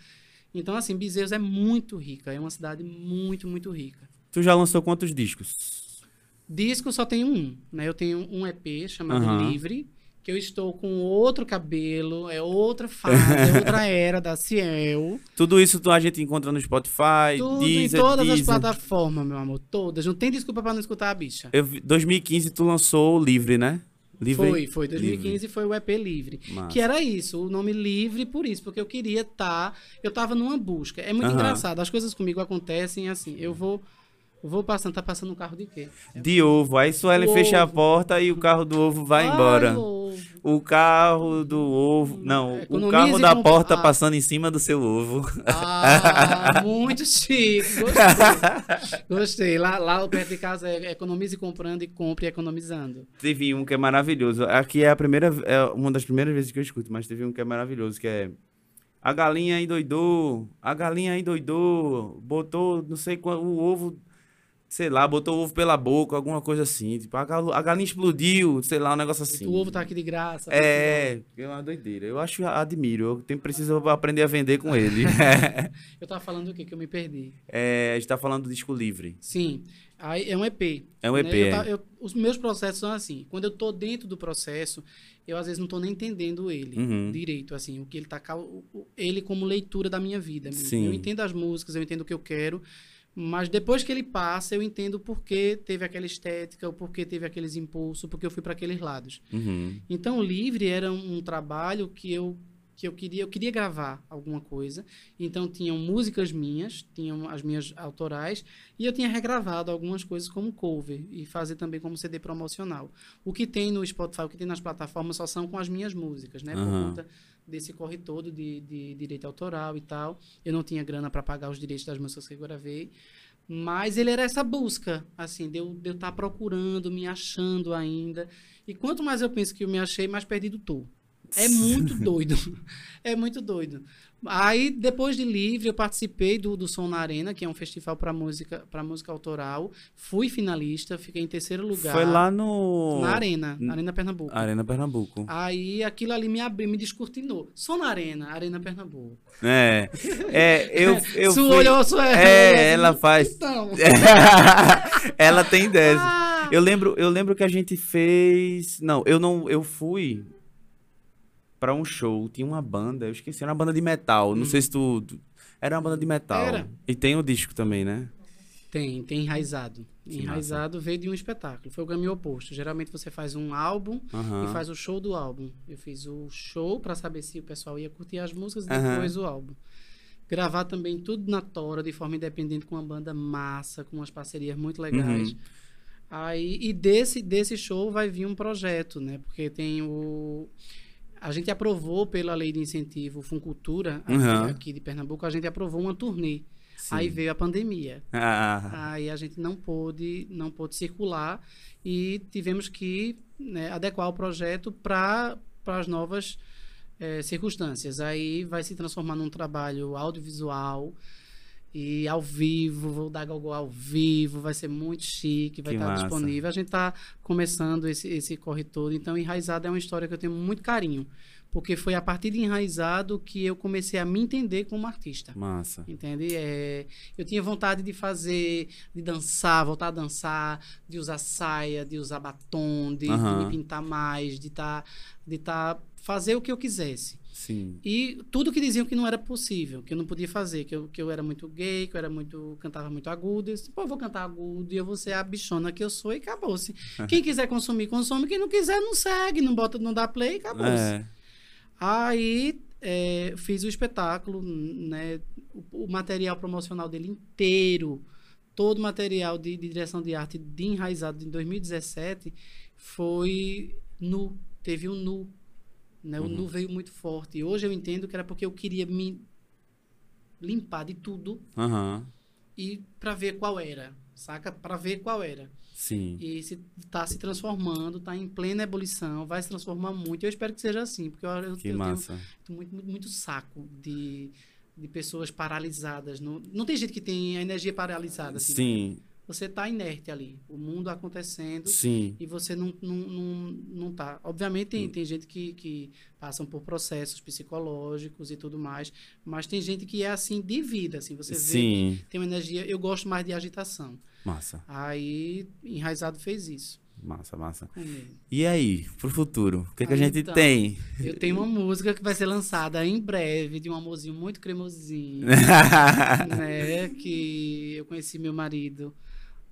[SPEAKER 2] Então assim, Bezerros é muito rica, é uma cidade muito, muito rica.
[SPEAKER 1] Tu já lançou quantos discos?
[SPEAKER 2] Disco só tem um, né? Eu tenho um EP chamado
[SPEAKER 1] Aham.
[SPEAKER 2] Livre, que eu estou com outro cabelo, é outra fase, é outra (laughs) era da Ciel.
[SPEAKER 1] Tudo isso tu- a gente encontra no Spotify,
[SPEAKER 2] Tudo
[SPEAKER 1] Deezer,
[SPEAKER 2] em todas as
[SPEAKER 1] Deezer.
[SPEAKER 2] plataformas, meu amor, todas. Não tem desculpa pra não escutar a bicha.
[SPEAKER 1] Eu vi- 2015 tu lançou o Livre, né? Livre.
[SPEAKER 2] Foi, foi. 2015 foi o EP Livre.
[SPEAKER 1] Massa.
[SPEAKER 2] Que era isso, o nome Livre por isso, porque eu queria estar. eu tava numa busca. É muito engraçado, as coisas comigo acontecem assim. Eu vou. Vou passando, tá passando um carro de quê?
[SPEAKER 1] De ovo. Aí Suelen
[SPEAKER 2] O
[SPEAKER 1] fecha a
[SPEAKER 2] ovo.
[SPEAKER 1] porta e o carro do ovo vai
[SPEAKER 2] Ai,
[SPEAKER 1] embora.
[SPEAKER 2] ovo.
[SPEAKER 1] O carro do ovo. Não, o
[SPEAKER 2] Economize
[SPEAKER 1] carro da porta
[SPEAKER 2] Ah.
[SPEAKER 1] passando em cima do seu ovo.
[SPEAKER 2] Ah, (laughs) muito chique. Gostei. Gostei. Lá, lá perto de casa é economize comprando e compre economizando.
[SPEAKER 1] Teve um que é maravilhoso. Aqui é a primeira, é uma das primeiras vezes que eu escuto, mas teve um que é maravilhoso, que é a galinha endoidou, a galinha endoidou, botou, não sei qual, o ovo, sei lá, botou o ovo pela boca, alguma coisa assim. Tipo, a, gal- a galinha explodiu, sei lá, um negócio assim.
[SPEAKER 2] O ovo tá aqui de graça.
[SPEAKER 1] É, é uma doideira. Eu acho, admiro. Eu tenho, preciso aprender a vender com ele. (laughs) (laughs)
[SPEAKER 2] Eu tava falando o quê? Que eu me perdi.
[SPEAKER 1] É, a gente tá falando do disco livre.
[SPEAKER 2] Sim. Aí é um EP.
[SPEAKER 1] É um EP,
[SPEAKER 2] né? Eu
[SPEAKER 1] é.
[SPEAKER 2] eu- os meus processos são assim. Quando eu tô dentro do processo, eu às vezes não tô nem entendendo ele
[SPEAKER 1] Uhum.
[SPEAKER 2] direito, assim, o que ele tá ele como leitura da minha vida.
[SPEAKER 1] Sim.
[SPEAKER 2] Eu entendo as músicas, eu entendo o que eu quero, Mas depois que ele passa, eu entendo por que teve aquela estética, o porquê teve aqueles impulsos, porque eu fui para aqueles lados.
[SPEAKER 1] Uhum.
[SPEAKER 2] Então, Livre era um, um trabalho que eu que eu queria, eu queria gravar alguma coisa. Então tinham músicas minhas, tinham as minhas autorais e eu tinha regravado algumas coisas como cover e fazer também como CD promocional. O que tem no Spotify, o que tem nas plataformas só são com as minhas músicas, né? Por
[SPEAKER 1] Aham.
[SPEAKER 2] conta desse corre todo de, de direito autoral e tal. Eu não tinha grana para pagar os direitos das músicas que eu gravei. Mas ele era essa busca, assim, de eu estar procurando, me achando ainda. E quanto mais eu penso que eu me achei, mais perdido tô. É (laughs) muito doido. É muito doido. Aí, depois de livre, eu participei do, do Som na Arena, que é um festival para música, para música autoral. Fui finalista, fiquei em terceiro lugar.
[SPEAKER 1] Foi lá no.
[SPEAKER 2] na Arena, na Arena Pernambuco.
[SPEAKER 1] Arena Pernambuco.
[SPEAKER 2] Aí aquilo ali me abriu, me descortinou. Som na Arena, Arena Pernambuco.
[SPEAKER 1] É. É, eu. (laughs) eu
[SPEAKER 2] Sua
[SPEAKER 1] fui-
[SPEAKER 2] olhou, sua
[SPEAKER 1] É, ela faz.
[SPEAKER 2] Então. (laughs)
[SPEAKER 1] ela tem 10.
[SPEAKER 2] Ah,
[SPEAKER 1] Eu lembro, eu lembro que a gente fez. Não, eu não. Eu fui pra um show. Tinha uma banda, eu esqueci, era uma banda de metal. Não sei se tu. tu- Era uma banda de metal.
[SPEAKER 2] Hum. Era.
[SPEAKER 1] E tem o disco também, né?
[SPEAKER 2] Tem, tem enraizado.
[SPEAKER 1] Que
[SPEAKER 2] enraizado veio de um espetáculo. Foi o caminho oposto. Geralmente você faz um álbum
[SPEAKER 1] Aham.
[SPEAKER 2] e faz o show do álbum. Eu fiz o show pra saber se o pessoal ia curtir as músicas e
[SPEAKER 1] Aham.
[SPEAKER 2] depois o álbum. Gravar também tudo na Tora, de forma independente, com uma banda massa, com umas parcerias muito legais.
[SPEAKER 1] Uhum.
[SPEAKER 2] Aí, e desse, desse show vai vir um projeto, né? Porque tem o. A gente aprovou pela lei de incentivo Funcultura, aqui,
[SPEAKER 1] Uhum.
[SPEAKER 2] aqui de Pernambuco, a gente aprovou uma turnê.
[SPEAKER 1] Sim.
[SPEAKER 2] Aí veio a pandemia.
[SPEAKER 1] Ah,
[SPEAKER 2] Aí a gente não pôde, não pôde circular e tivemos que né, adequar o projeto para as novas eh, circunstâncias. Aí vai se transformar num trabalho audiovisual e ao vivo, vou dar gogó ao vivo, vai ser muito chique, vai
[SPEAKER 1] Que
[SPEAKER 2] estar
[SPEAKER 1] massa.
[SPEAKER 2] disponível. A gente está começando esse, esse corre todo, então Enraizado é uma história que eu tenho muito carinho, porque foi a partir de Enraizado que eu comecei a me entender como artista.
[SPEAKER 1] massa.
[SPEAKER 2] Entende? É, eu tinha vontade de fazer, de dançar, voltar a dançar, de usar saia, de usar batom, de, de
[SPEAKER 1] Aham.
[SPEAKER 2] me pintar mais, de tá, de tá fazer o que eu quisesse.
[SPEAKER 1] Sim.
[SPEAKER 2] E tudo que diziam que não era possível, que eu não podia fazer, que eu, que eu era muito gay, que eu era muito cantava muito agudo. Eu disse, pô, eu vou cantar agudo e eu vou ser a bichona que eu sou e acabou-se. (laughs) Quem quiser consumir, consome. Quem não quiser, não segue, não bota, não dá play e acabou-se.
[SPEAKER 1] É.
[SPEAKER 2] Aí é, fiz o espetáculo, né? O, o material promocional dele inteiro, todo o material de, de direção de arte de enraizado em 2017 foi nu, teve um nu. Né? O
[SPEAKER 1] Uhum.
[SPEAKER 2] nu veio muito forte. E hoje eu entendo que era porque eu queria me limpar de tudo
[SPEAKER 1] Aham.
[SPEAKER 2] e para ver qual era, saca? Para ver qual era.
[SPEAKER 1] Sim.
[SPEAKER 2] E se tá se transformando, tá em plena ebulição, vai se transformar muito. Eu espero que seja assim, porque eu, eu, eu
[SPEAKER 1] Que
[SPEAKER 2] tenho
[SPEAKER 1] massa.
[SPEAKER 2] muito, muito, muito saco de, de pessoas paralisadas. Não, não tem gente que tem a energia paralisada. Assim.
[SPEAKER 1] Sim,
[SPEAKER 2] Você tá inerte ali. O mundo acontecendo
[SPEAKER 1] sim.
[SPEAKER 2] e você não, não, não, não tá. Obviamente
[SPEAKER 1] Hum.
[SPEAKER 2] tem, tem gente que, que passam por processos psicológicos e tudo mais, mas tem gente que é assim de vida, assim, você vê
[SPEAKER 1] Sim.
[SPEAKER 2] que tem uma energia, eu gosto mais de agitação.
[SPEAKER 1] Massa,
[SPEAKER 2] Aí Enraizado fez isso
[SPEAKER 1] massa, massa.
[SPEAKER 2] comigo.
[SPEAKER 1] E aí, pro futuro? O que, que a gente
[SPEAKER 2] então.
[SPEAKER 1] tem?
[SPEAKER 2] Eu tenho uma música que vai ser lançada em breve, de um amorzinho muito cremosinho, (laughs) né? Que eu conheci meu marido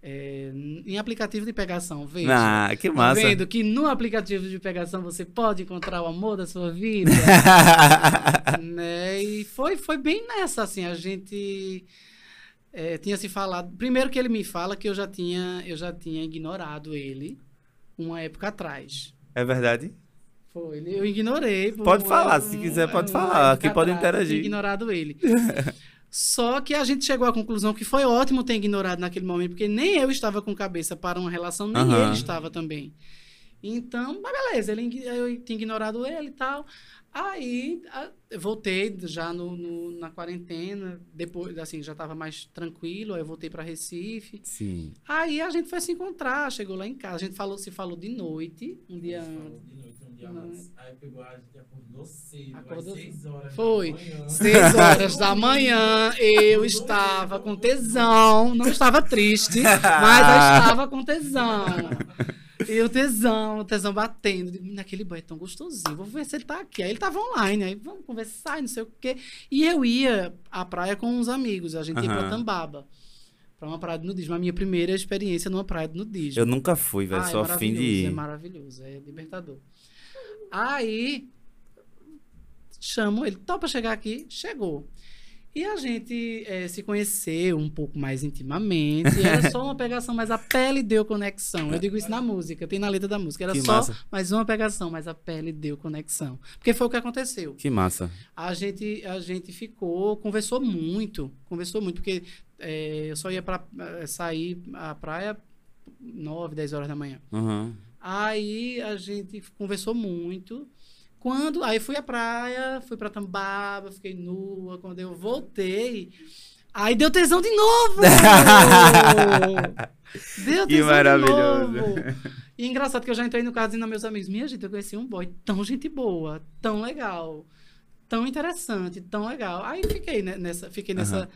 [SPEAKER 2] é, em aplicativo de pegação, veja.
[SPEAKER 1] ah, que
[SPEAKER 2] Tá
[SPEAKER 1] massa.
[SPEAKER 2] vendo que no aplicativo de pegação você pode encontrar o amor da sua vida, (laughs) né? E foi, foi bem nessa, assim, a gente é, tinha se falado. Primeiro que ele me fala que eu já tinha, eu já tinha ignorado ele uma época atrás.
[SPEAKER 1] é verdade?
[SPEAKER 2] Foi, eu ignorei.
[SPEAKER 1] Pode falar, se quiser, pode falar, aqui pode
[SPEAKER 2] atrás,
[SPEAKER 1] interagir.
[SPEAKER 2] ignorado ele. (laughs) Só que a gente chegou à conclusão que foi ótimo ter ignorado naquele momento, porque nem eu estava com cabeça para uma relação, nem
[SPEAKER 1] Aham.
[SPEAKER 2] ele estava também. Então, mas beleza, ele, eu tinha ignorado ele e tal. Aí, a- eu voltei já no, no- na quarentena, depois, assim, já estava mais tranquilo, aí eu voltei para Recife.
[SPEAKER 1] Sim.
[SPEAKER 2] Aí a gente foi se encontrar, chegou lá em casa, a gente falou, se falou de noite, um dia antes.
[SPEAKER 3] De noite, um dia antes. Aí pegou, a gente acordou cedo,
[SPEAKER 2] Acordou
[SPEAKER 3] às 6 horas
[SPEAKER 2] Foi. Seis horas da (laughs) manhã, eu estava com tesão. Não estava triste, mas eu estava com tesão. (laughs) E o tesão, o tesão batendo. Eu digo, "Menina, aquele boy é tão gostosinho. Vou ver se ele tá aqui. Aí ele tava online, aí vamos conversar, não sei o quê. E eu ia à praia com uns amigos. A gente ia
[SPEAKER 1] Aham.
[SPEAKER 2] pra Tambaba. pra uma praia de nudismo. A minha primeira experiência numa praia de nudismo.
[SPEAKER 1] Eu nunca fui, velho.
[SPEAKER 2] Ah,
[SPEAKER 1] Só
[SPEAKER 2] é
[SPEAKER 1] a fim de
[SPEAKER 2] maravilhoso, É
[SPEAKER 1] ir.
[SPEAKER 2] maravilhoso, é libertador. Aí, chamo ele, topa chegar aqui? Chegou. E a gente eh, se conheceu um pouco mais intimamente. e Era só uma pegação, mas a pele deu conexão. Eu digo isso na música, tem na letra da música. Era
[SPEAKER 1] Que
[SPEAKER 2] só
[SPEAKER 1] massa.
[SPEAKER 2] mais uma pegação, mas a pele deu conexão. Porque foi o que aconteceu.
[SPEAKER 1] Que massa.
[SPEAKER 2] A gente, a gente ficou, conversou muito, conversou muito, porque eh, eu só ia para sair à praia 9, 10 horas da manhã.
[SPEAKER 1] Uhum.
[SPEAKER 2] Aí a gente conversou muito. Quando aí fui à praia, fui pra Tambaba, fiquei nua. Quando eu voltei, aí deu tesão de novo. (laughs) deu
[SPEAKER 1] Que
[SPEAKER 2] tesão
[SPEAKER 1] maravilhoso.
[SPEAKER 2] de novo. E engraçado que eu já entrei no carro dizendo aos meus amigos: Minha gente, eu conheci um boy tão gente boa, tão legal, tão interessante, tão legal. Aí fiquei nessa, fiquei nessa,
[SPEAKER 1] Aham.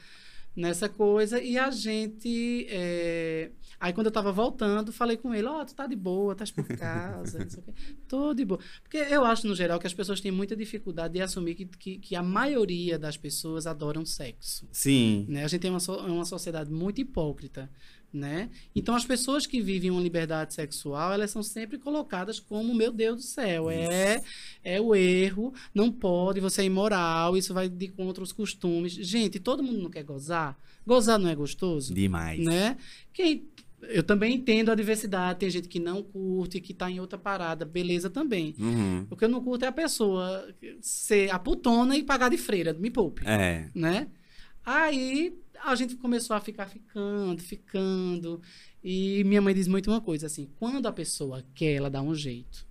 [SPEAKER 2] Nessa coisa e a gente. é, Aí quando eu tava voltando, falei com ele, ó, tu tá de boa, estás por casa, não sei o quê. (laughs) Tô de boa. Porque eu acho, no geral, que as pessoas têm muita dificuldade de assumir que, que, que a maioria das pessoas adoram sexo.
[SPEAKER 1] Sim.
[SPEAKER 2] Né? A gente tem uma, so- uma sociedade muito hipócrita. Né? Então, as pessoas que vivem uma liberdade sexual, elas são sempre colocadas como, meu Deus do céu, é, é o erro, não pode, você é imoral, isso vai de contra os costumes. Gente, todo mundo não quer gozar? Gozar não é gostoso?
[SPEAKER 1] Demais.
[SPEAKER 2] né? Quem eu também entendo a diversidade, tem gente que não curte, que tá em outra parada, beleza também.
[SPEAKER 1] Uhum.
[SPEAKER 2] O que eu não curto é a pessoa ser a putona e pagar de freira, me poupe,
[SPEAKER 1] É.
[SPEAKER 2] né? Aí a gente começou a ficar ficando, ficando, e minha mãe diz muito uma coisa assim, quando a pessoa quer, ela dá um jeito,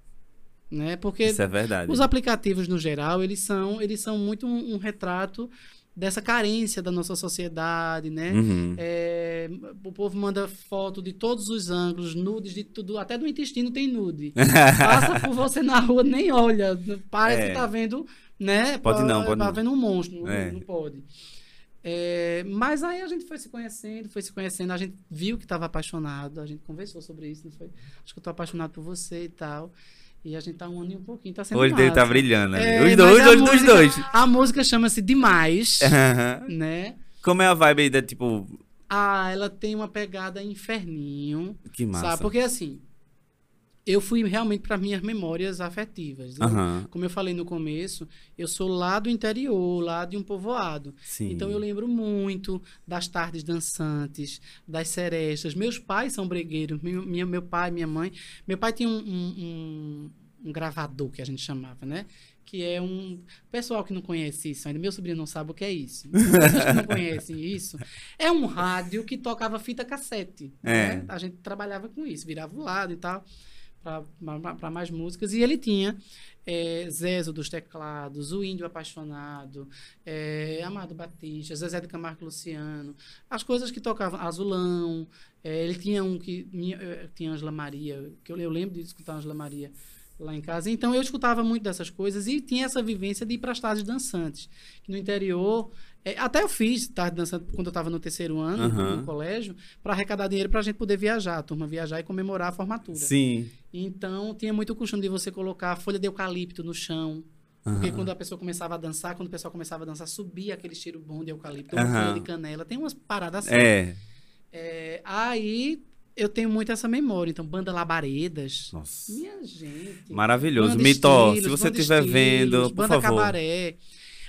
[SPEAKER 2] né? Porque
[SPEAKER 1] Isso é verdade.
[SPEAKER 2] os aplicativos, no geral, eles são, eles são muito um, um retrato dessa carência da nossa sociedade, né?
[SPEAKER 1] Uhum.
[SPEAKER 2] É, o povo manda foto de todos os ângulos, nudes de tudo, até do intestino tem nude. Passa por (laughs) você na rua, nem olha, parece
[SPEAKER 1] É.
[SPEAKER 2] que tá vendo, né?
[SPEAKER 1] Pode não, pode
[SPEAKER 2] tá
[SPEAKER 1] não.
[SPEAKER 2] vendo um monstro,
[SPEAKER 1] É.
[SPEAKER 2] não pode. É, mas aí a gente foi se conhecendo, foi se conhecendo, a gente viu que estava apaixonado, a gente conversou sobre isso, não foi? Acho que eu tô apaixonado por você e tal. E a gente tá um ano e um pouquinho, tá sendo
[SPEAKER 1] olho dele tá brilhando.
[SPEAKER 2] É,
[SPEAKER 1] ali. os dois, olhos dos dois.
[SPEAKER 2] A música chama-se Demais, (laughs) né?
[SPEAKER 1] Como é a vibe aí da, tipo...
[SPEAKER 2] Ah, ela tem uma pegada inferninho,
[SPEAKER 1] Que massa.
[SPEAKER 2] sabe? Porque assim, eu fui realmente para minhas memórias afetivas.
[SPEAKER 1] Aham.
[SPEAKER 2] Como eu falei no começo, eu sou lá do interior, lá de um povoado.
[SPEAKER 1] Sim.
[SPEAKER 2] Então eu lembro muito das tardes dançantes, das serestas. Meus pais são bregueiros, meu, minha- meu pai, minha mãe. Meu pai tinha um, um- um- um gravador que a gente chamava, né? Que é um. Pessoal que não conhece isso ainda, meu sobrinho não sabe o que é isso. (laughs) Vocês que não conhecem isso, é um rádio que tocava fita cassete.
[SPEAKER 1] É.
[SPEAKER 2] né? A gente trabalhava com isso, virava o lado e tal, para mais músicas. E ele tinha é, Zezo dos teclados, o Índio Apaixonado, é, Amado Batista, Zezé de Camargo Luciano, as coisas que tocavam, Azulão, é, ele tinha um que minha, eh, tinha Angela Maria, que eu, eu lembro de escutar Angela Maria lá em casa. Então eu escutava muito dessas coisas e tinha essa vivência de ir para as tardes dançantes. No interior, é, até eu fiz tarde dançante quando eu estava no terceiro ano
[SPEAKER 1] Aham.
[SPEAKER 2] no colégio, para arrecadar dinheiro para a gente poder viajar, a turma viajar e comemorar a formatura.
[SPEAKER 1] Sim.
[SPEAKER 2] Então tinha muito o costume de você colocar folha de eucalipto no chão. Porque
[SPEAKER 1] Aham.
[SPEAKER 2] quando a pessoa começava a dançar, quando o pessoal começava a dançar, subia aquele cheiro bom de eucalipto, folha de canela. Tem umas paradas assim.
[SPEAKER 1] É.
[SPEAKER 2] É, aí eu tenho muito essa memória. Então, banda Labaredas.
[SPEAKER 1] Nossa.
[SPEAKER 2] Minha gente.
[SPEAKER 1] Maravilhoso.
[SPEAKER 2] Banda
[SPEAKER 1] Mitó, se você
[SPEAKER 2] Banda
[SPEAKER 1] estiver vendo, por
[SPEAKER 2] banda
[SPEAKER 1] favor.
[SPEAKER 2] Cabaré.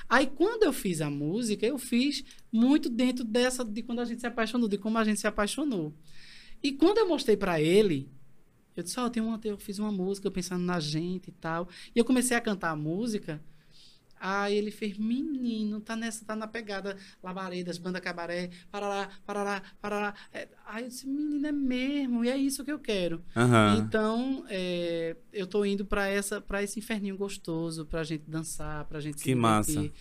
[SPEAKER 2] Aí, quando eu fiz a música, eu fiz muito dentro dessa, de quando a gente se apaixonou, de como a gente se apaixonou. E quando eu mostrei pra ele, eu disse, ó, eu, tenho uma, eu fiz uma música pensando na gente e tal. E eu comecei a cantar a música. Aí ele fez, menino, tá nessa, tá na pegada Labaredas, Banda Cabaré, parará, parará, parará. É, aí eu disse, menino, é mesmo, e é isso que eu quero.
[SPEAKER 1] Aham.
[SPEAKER 2] Então, é, eu tô indo para essa, para esse inferninho gostoso, pra gente dançar, pra gente se
[SPEAKER 1] Que massa.
[SPEAKER 2] divertir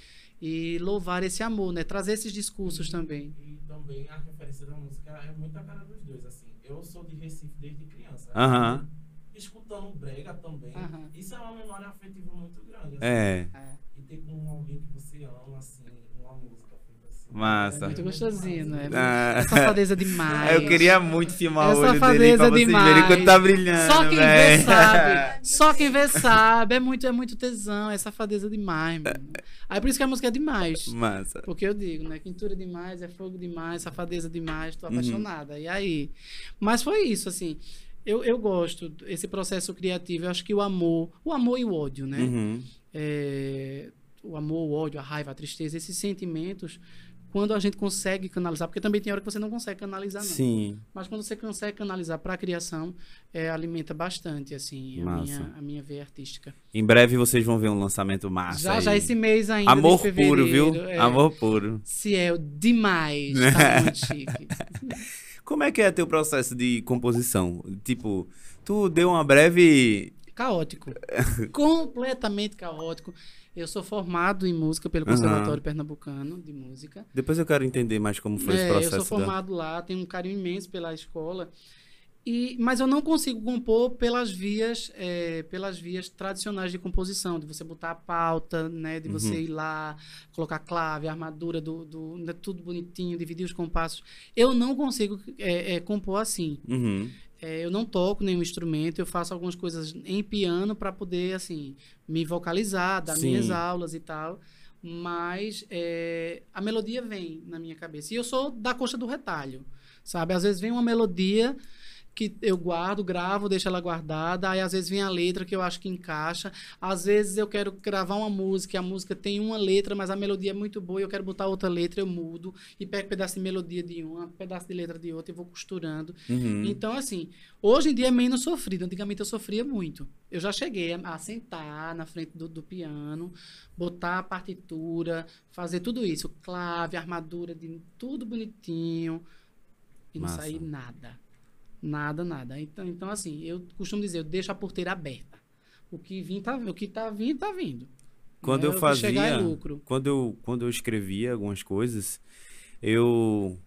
[SPEAKER 2] e louvar esse amor, né? Trazer esses discursos também.
[SPEAKER 3] E também a referência da música é muito a cara dos dois, assim. Eu sou de Recife desde criança.
[SPEAKER 1] Aham.
[SPEAKER 3] Escutando brega também.
[SPEAKER 2] Aham.
[SPEAKER 3] Isso é uma memória afetiva muito grande. assim.
[SPEAKER 1] É.
[SPEAKER 2] É.
[SPEAKER 3] Ter com alguém que você ama, assim, uma música assim.
[SPEAKER 2] É
[SPEAKER 1] Massa.
[SPEAKER 2] muito gostosinho, né?
[SPEAKER 1] Ah.
[SPEAKER 2] É safadeza demais.
[SPEAKER 1] Eu queria muito filmar
[SPEAKER 2] É
[SPEAKER 1] o olho dele
[SPEAKER 2] safadeza
[SPEAKER 1] pra vocês
[SPEAKER 2] demais.
[SPEAKER 1] verem quando tá brilhando,
[SPEAKER 2] Só quem
[SPEAKER 1] véi.
[SPEAKER 2] vê sabe. (laughs) Só quem vê sabe. É muito, é muito tesão, é safadeza demais, mano. Aí por isso que a música é demais.
[SPEAKER 1] Massa.
[SPEAKER 2] Porque eu digo, né? Quintura demais, é fogo demais, safadeza demais, tô
[SPEAKER 1] Uhum.
[SPEAKER 2] apaixonada. E aí? Mas foi isso, assim. Eu, eu gosto esse processo criativo. Eu acho que o amor, o amor e o ódio, né?
[SPEAKER 1] Uhum.
[SPEAKER 2] É, o amor, o ódio, a raiva, a tristeza, esses sentimentos, quando a gente consegue canalizar, porque também tem hora que você não consegue canalizar, não.
[SPEAKER 1] Sim.
[SPEAKER 2] Mas quando você consegue canalizar para a criação, é, alimenta bastante, assim, a minha, a minha veia artística.
[SPEAKER 1] Em breve vocês vão ver um lançamento massa.
[SPEAKER 2] já,
[SPEAKER 1] aí.
[SPEAKER 2] já esse mês ainda.
[SPEAKER 1] Amor puro, viu?
[SPEAKER 2] é,
[SPEAKER 1] Amor puro.
[SPEAKER 2] Ciel, demais. (laughs) Tá muito chique.
[SPEAKER 1] Como é que é teu processo de composição? Tipo, tu deu uma breve.
[SPEAKER 2] Caótico. Completamente caótico. Eu sou formado em música pelo. Conservatório Pernambucano de Música.
[SPEAKER 1] Depois eu quero entender mais como foi esse
[SPEAKER 2] É,
[SPEAKER 1] processo.
[SPEAKER 2] eu sou
[SPEAKER 1] da-
[SPEAKER 2] formado lá, tenho um carinho imenso pela escola. E, mas eu não consigo compor pelas vias, é, pelas vias tradicionais de composição, de você botar a pauta, né, de você
[SPEAKER 1] Uhum.
[SPEAKER 2] ir lá, colocar clave, a armadura do, do né, tudo bonitinho, dividir os compassos. Eu não consigo é, é, compor assim.
[SPEAKER 1] Uhum.
[SPEAKER 2] É, eu não toco nenhum instrumento, eu faço algumas coisas em piano para poder assim me vocalizar, dar
[SPEAKER 1] Sim.
[SPEAKER 2] minhas aulas e tal. Mas é, a melodia vem na minha cabeça. E eu sou da coxa do retalho, sabe? Às vezes vem uma melodia que eu guardo, gravo, deixo ela guardada. Aí às vezes vem a letra que eu acho que encaixa. Às vezes eu quero gravar uma música, e a música tem uma letra, mas a melodia é muito boa e eu quero botar outra letra, eu mudo e pego um pedaço de melodia de uma, um pedaço de letra de outra e vou costurando.
[SPEAKER 1] Uhum.
[SPEAKER 2] Então, assim, hoje em dia é menos sofrido. Antigamente eu sofria muito. Eu já cheguei a, a sentar na frente do, do piano, botar a partitura, fazer tudo isso. Clave, armadura, de, tudo bonitinho. E não
[SPEAKER 1] Massa.
[SPEAKER 2] sair nada. Nada, nada. Então, então, assim, eu costumo dizer, eu deixo a porteira aberta. O que, vim, tá, o que tá vindo, tá vindo.
[SPEAKER 1] Quando
[SPEAKER 2] Né?
[SPEAKER 1] eu
[SPEAKER 2] que
[SPEAKER 1] fazia.
[SPEAKER 2] É lucro.
[SPEAKER 1] Quando eu, quando eu escrevia algumas coisas, eu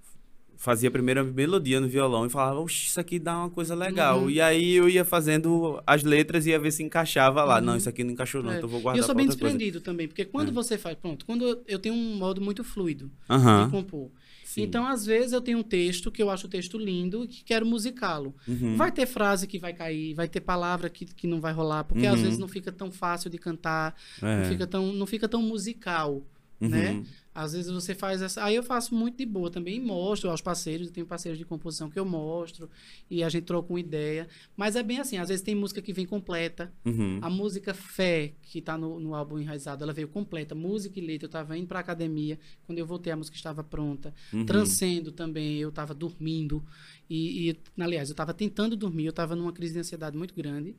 [SPEAKER 1] fazia a melodia no violão e falava, oxe, isso aqui dá uma coisa legal.
[SPEAKER 2] Uhum.
[SPEAKER 1] E aí eu ia fazendo as letras e ia ver se encaixava lá.
[SPEAKER 2] Uhum.
[SPEAKER 1] Não, isso aqui não encaixou, não,
[SPEAKER 2] É.
[SPEAKER 1] então eu vou
[SPEAKER 2] E
[SPEAKER 1] guardar
[SPEAKER 2] eu sou bem
[SPEAKER 1] outra coisa.
[SPEAKER 2] desprendido também, porque quando
[SPEAKER 1] É.
[SPEAKER 2] você faz, pronto, quando eu, tenho um modo muito fluido de
[SPEAKER 1] Aham.
[SPEAKER 2] compor.
[SPEAKER 1] Sim.
[SPEAKER 2] Então, às vezes, eu tenho um texto que eu acho o texto lindo e que quero musicá-lo.
[SPEAKER 1] Uhum.
[SPEAKER 2] Vai ter frase que vai cair, vai ter palavra que, que não vai rolar, porque às
[SPEAKER 1] Uhum.
[SPEAKER 2] vezes não fica tão fácil de cantar,
[SPEAKER 1] É.
[SPEAKER 2] não, fica tão, não fica tão musical,
[SPEAKER 1] Uhum.
[SPEAKER 2] né? Às vezes você faz essa. Aí eu faço muito de boa também e mostro aos parceiros, eu tenho parceiros de composição que eu mostro e a gente troca uma ideia. Mas é bem assim, às vezes tem música que vem completa.
[SPEAKER 1] Uhum.
[SPEAKER 2] A música Fé, que tá no, no álbum Enraizado, ela veio completa, música e letra. Eu tava indo pra academia, quando eu voltei a música estava pronta.
[SPEAKER 1] Uhum.
[SPEAKER 2] Transcendo também, eu estava dormindo. E, e, aliás, eu estava tentando dormir, eu estava numa crise de ansiedade muito grande.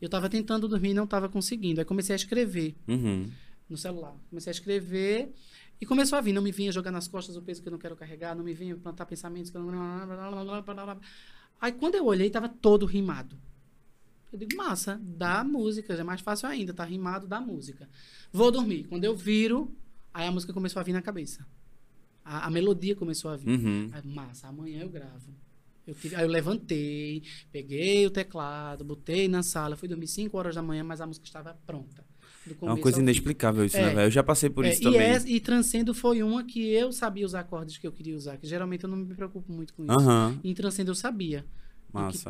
[SPEAKER 2] Eu estava tentando dormir e não estava conseguindo. Aí comecei a escrever
[SPEAKER 1] Uhum.
[SPEAKER 2] no celular. Comecei a escrever e começou a vir. Não me vinha jogar nas costas o peso que eu não quero carregar, não me vinha plantar pensamentos que eu não. Aí quando eu olhei, estava todo rimado. Eu digo, massa, dá música, já é mais fácil ainda, tá rimado, dá música. Vou dormir. Quando eu viro, aí a música começou a vir na cabeça. A, a melodia começou a vir.
[SPEAKER 1] Uhum.
[SPEAKER 2] Aí, massa, amanhã eu gravo. Eu tive- aí eu levantei, peguei o teclado, botei na sala, fui dormir 5 horas da manhã, mas a música estava pronta.
[SPEAKER 1] É uma coisa inexplicável isso,
[SPEAKER 2] É.
[SPEAKER 1] né, velho? Eu já passei por
[SPEAKER 2] É,
[SPEAKER 1] isso
[SPEAKER 2] e,
[SPEAKER 1] também.
[SPEAKER 2] essa- e Transcendo foi uma que eu sabia os acordes que eu queria usar, que geralmente eu não me preocupo muito com isso.
[SPEAKER 1] Aham.
[SPEAKER 2] Em Transcendo eu sabia.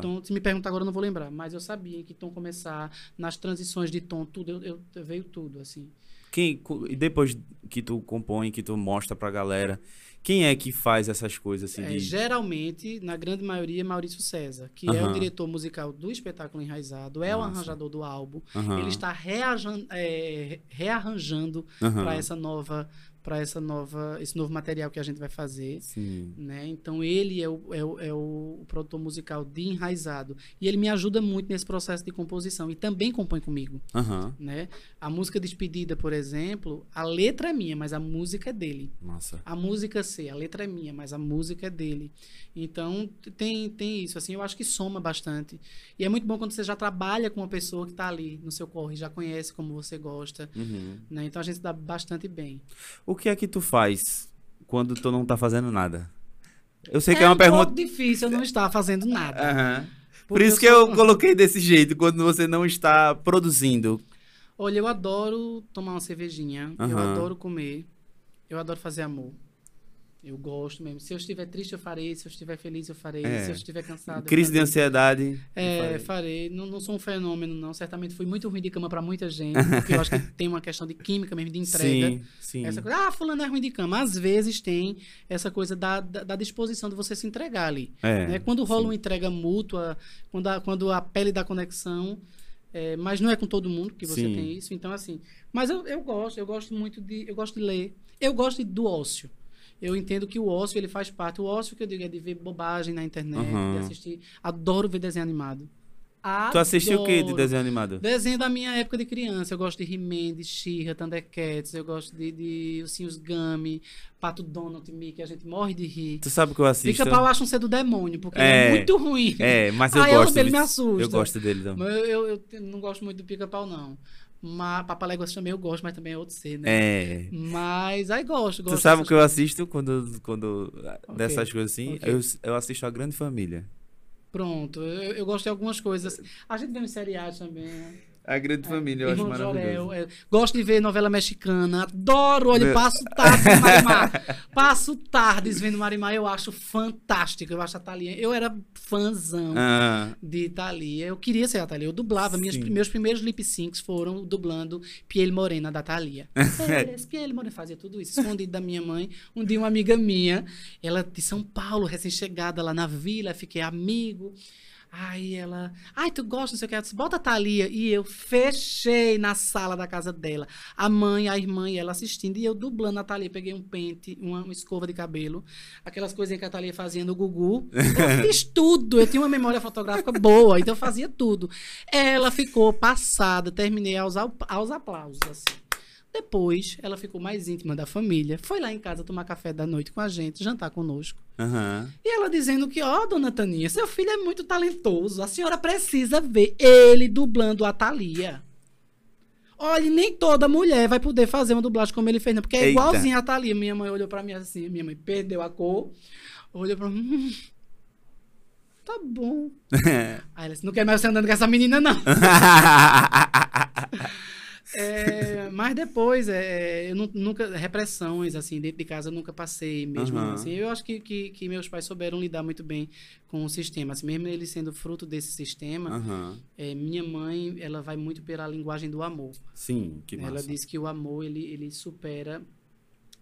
[SPEAKER 2] Tom, se me perguntar agora eu não vou lembrar, mas eu sabia em que tom começar, nas transições de tom, tudo, eu, eu- veio tudo, assim.
[SPEAKER 1] Quem, e depois que tu compõe, que tu mostra pra galera, quem é que faz essas coisas assim
[SPEAKER 2] É,
[SPEAKER 1] de...
[SPEAKER 2] geralmente, na grande maioria, é Maurício César, que é o diretor musical do espetáculo Enraizado, é o
[SPEAKER 1] Massa.
[SPEAKER 2] arranjador do álbum. Ele está reajan- é, rearranjando
[SPEAKER 1] aham.
[SPEAKER 2] para essa nova para essa nova esse novo material que a gente vai fazer
[SPEAKER 1] Sim.
[SPEAKER 2] né então ele é o, é, o, é o produtor musical de enraizado e ele me ajuda muito nesse processo de composição e também compõe comigo
[SPEAKER 1] Aham.
[SPEAKER 2] né a música despedida por exemplo a letra é minha mas a música é dele
[SPEAKER 1] Massa.
[SPEAKER 2] a música C, a letra é minha, mas a música é dele. Então, tem, tem isso, assim, eu acho que soma bastante. E é muito bom quando você já trabalha com uma pessoa que está ali no seu corre, já conhece como você gosta,
[SPEAKER 1] Uhum.
[SPEAKER 2] né? Então a gente dá bastante bem.
[SPEAKER 1] O que é que tu faz quando tu não tá fazendo nada? Eu sei que é, uma
[SPEAKER 2] um
[SPEAKER 1] pergunta...
[SPEAKER 2] pouco difícil eu não estar fazendo nada.
[SPEAKER 1] Aham. Por isso que
[SPEAKER 2] sou-
[SPEAKER 1] eu coloquei desse jeito, quando você não está produzindo.
[SPEAKER 2] Olha, eu adoro tomar uma cervejinha, eu
[SPEAKER 1] Aham.
[SPEAKER 2] adoro comer, eu adoro fazer amor. Eu gosto mesmo. Se eu estiver triste, eu farei. Se eu estiver feliz, eu farei.
[SPEAKER 1] É.
[SPEAKER 2] Se eu estiver cansado,
[SPEAKER 1] Crise de
[SPEAKER 2] farei.
[SPEAKER 1] ansiedade.
[SPEAKER 2] É,
[SPEAKER 1] eu falei.
[SPEAKER 2] farei. Não, não sou um fenômeno, não. Certamente fui muito ruim de cama pra muita gente. Porque eu acho que (laughs) tem uma questão de química mesmo, de entrega.
[SPEAKER 1] Sim, sim.
[SPEAKER 2] Essa coisa, ah, fulano é ruim de cama. Às vezes tem essa coisa da, da, da disposição de você se entregar ali.
[SPEAKER 1] É,
[SPEAKER 2] né? Quando rola
[SPEAKER 1] sim.
[SPEAKER 2] uma entrega mútua, quando a, quando a pele da conexão. é, mas não é com todo mundo que você
[SPEAKER 1] Sim.
[SPEAKER 2] tem isso. Então, assim. Mas eu, eu gosto, eu gosto muito de. Eu gosto de ler. Eu gosto do ócio. Eu entendo que o ócio ele faz parte. O ócio que eu digo é de ver bobagem na internet,
[SPEAKER 1] Aham.
[SPEAKER 2] de assistir. Adoro ver desenho animado.
[SPEAKER 1] Tu assistiu o que de
[SPEAKER 2] Adoro.
[SPEAKER 1] desenho animado?
[SPEAKER 2] Desenho da minha época de criança. Eu gosto de He-Man, de She-Ra, Thundercats. Eu gosto de, de Ursinhos Gummy, Pato Donald, Mickey. A gente morre de rir.
[SPEAKER 1] Tu sabe o que eu assisto?
[SPEAKER 2] Pica-pau acham ser do demônio, porque ele
[SPEAKER 1] É.
[SPEAKER 2] é muito ruim.
[SPEAKER 1] É, mas eu
[SPEAKER 2] eu-
[SPEAKER 1] gosto.
[SPEAKER 2] ele
[SPEAKER 1] viu?
[SPEAKER 2] me assusta.
[SPEAKER 1] Eu gosto dele também.
[SPEAKER 2] Mas eu, eu- eu não gosto muito do pica-pau, não. Mas Papaléguas também eu gosto, mas também é outro ser, né?
[SPEAKER 1] É.
[SPEAKER 2] Mas aí gosto, gosto.
[SPEAKER 1] Tu sabe o que eu assisto quando, quando
[SPEAKER 2] Ok.
[SPEAKER 1] dessas coisas assim?
[SPEAKER 2] Ok.
[SPEAKER 1] Eu, eu assisto a Grande Família.
[SPEAKER 2] Pronto, eu, eu gosto de algumas coisas. A gente vê nos seriados também. né?
[SPEAKER 1] A Grande Família, eu acho
[SPEAKER 2] Irmão
[SPEAKER 1] maravilhoso.
[SPEAKER 2] Jorel, é. Gosto de ver novela mexicana. Adoro, olha, passo tarde vendo Marimar. (laughs) passo tardes vendo Marimar, eu acho fantástico. Eu acho a Thalia. Eu era fãzão
[SPEAKER 1] Ah,
[SPEAKER 2] de Thalia. Eu queria ser a Thalia. Eu dublava. Minhas, meus primeiros lip syncs foram dublando Piel Morena da Thalia. (laughs) Eres Piel Morena. Fazia tudo isso, escondido da minha mãe. Um dia, uma amiga minha, ela de São Paulo, recém-chegada lá na vila, fiquei amigo. Aí ela, ai, tu gosta, não sei o que, ela disse, bota a Thalia. E eu fechei na sala da casa dela. A mãe, a irmã e ela assistindo. E eu dublando a Thalia. Peguei um pente, uma, uma escova de cabelo, aquelas coisinhas que a Thalia fazia no Gugu. Eu (laughs) fiz tudo. Eu tinha uma memória fotográfica boa, então eu fazia tudo. Ela ficou passada, terminei aos, aos aplausos, assim. Depois, ela ficou mais íntima da família. Foi lá em casa tomar café da noite com a gente, jantar conosco.
[SPEAKER 1] aham.
[SPEAKER 2] E ela dizendo que, ó, dona Taninha, seu filho é muito talentoso. A senhora precisa ver ele dublando a Thalia. Olha, nem toda mulher vai poder fazer uma dublagem como ele fez, não, porque é
[SPEAKER 1] Eita.
[SPEAKER 2] igualzinho a Thalia. Minha mãe olhou pra mim assim, minha mãe perdeu a cor, olhou pra mim. "Hum, tá bom. (laughs) Aí ela disse, não quer mais você andando com essa menina, não. (laughs) É, mas depois, é, eu nu- nunca. Repressões, assim, dentro de casa eu nunca passei mesmo.
[SPEAKER 1] Aham.
[SPEAKER 2] Assim, eu acho que, que, que meus pais souberam lidar muito bem com o sistema. Assim, mesmo ele sendo fruto desse sistema,
[SPEAKER 1] Aham.
[SPEAKER 2] é, minha mãe, ela vai muito pela linguagem do amor.
[SPEAKER 1] Sim, que
[SPEAKER 2] Ela
[SPEAKER 1] massa.
[SPEAKER 2] diz que o amor, ele, ele supera.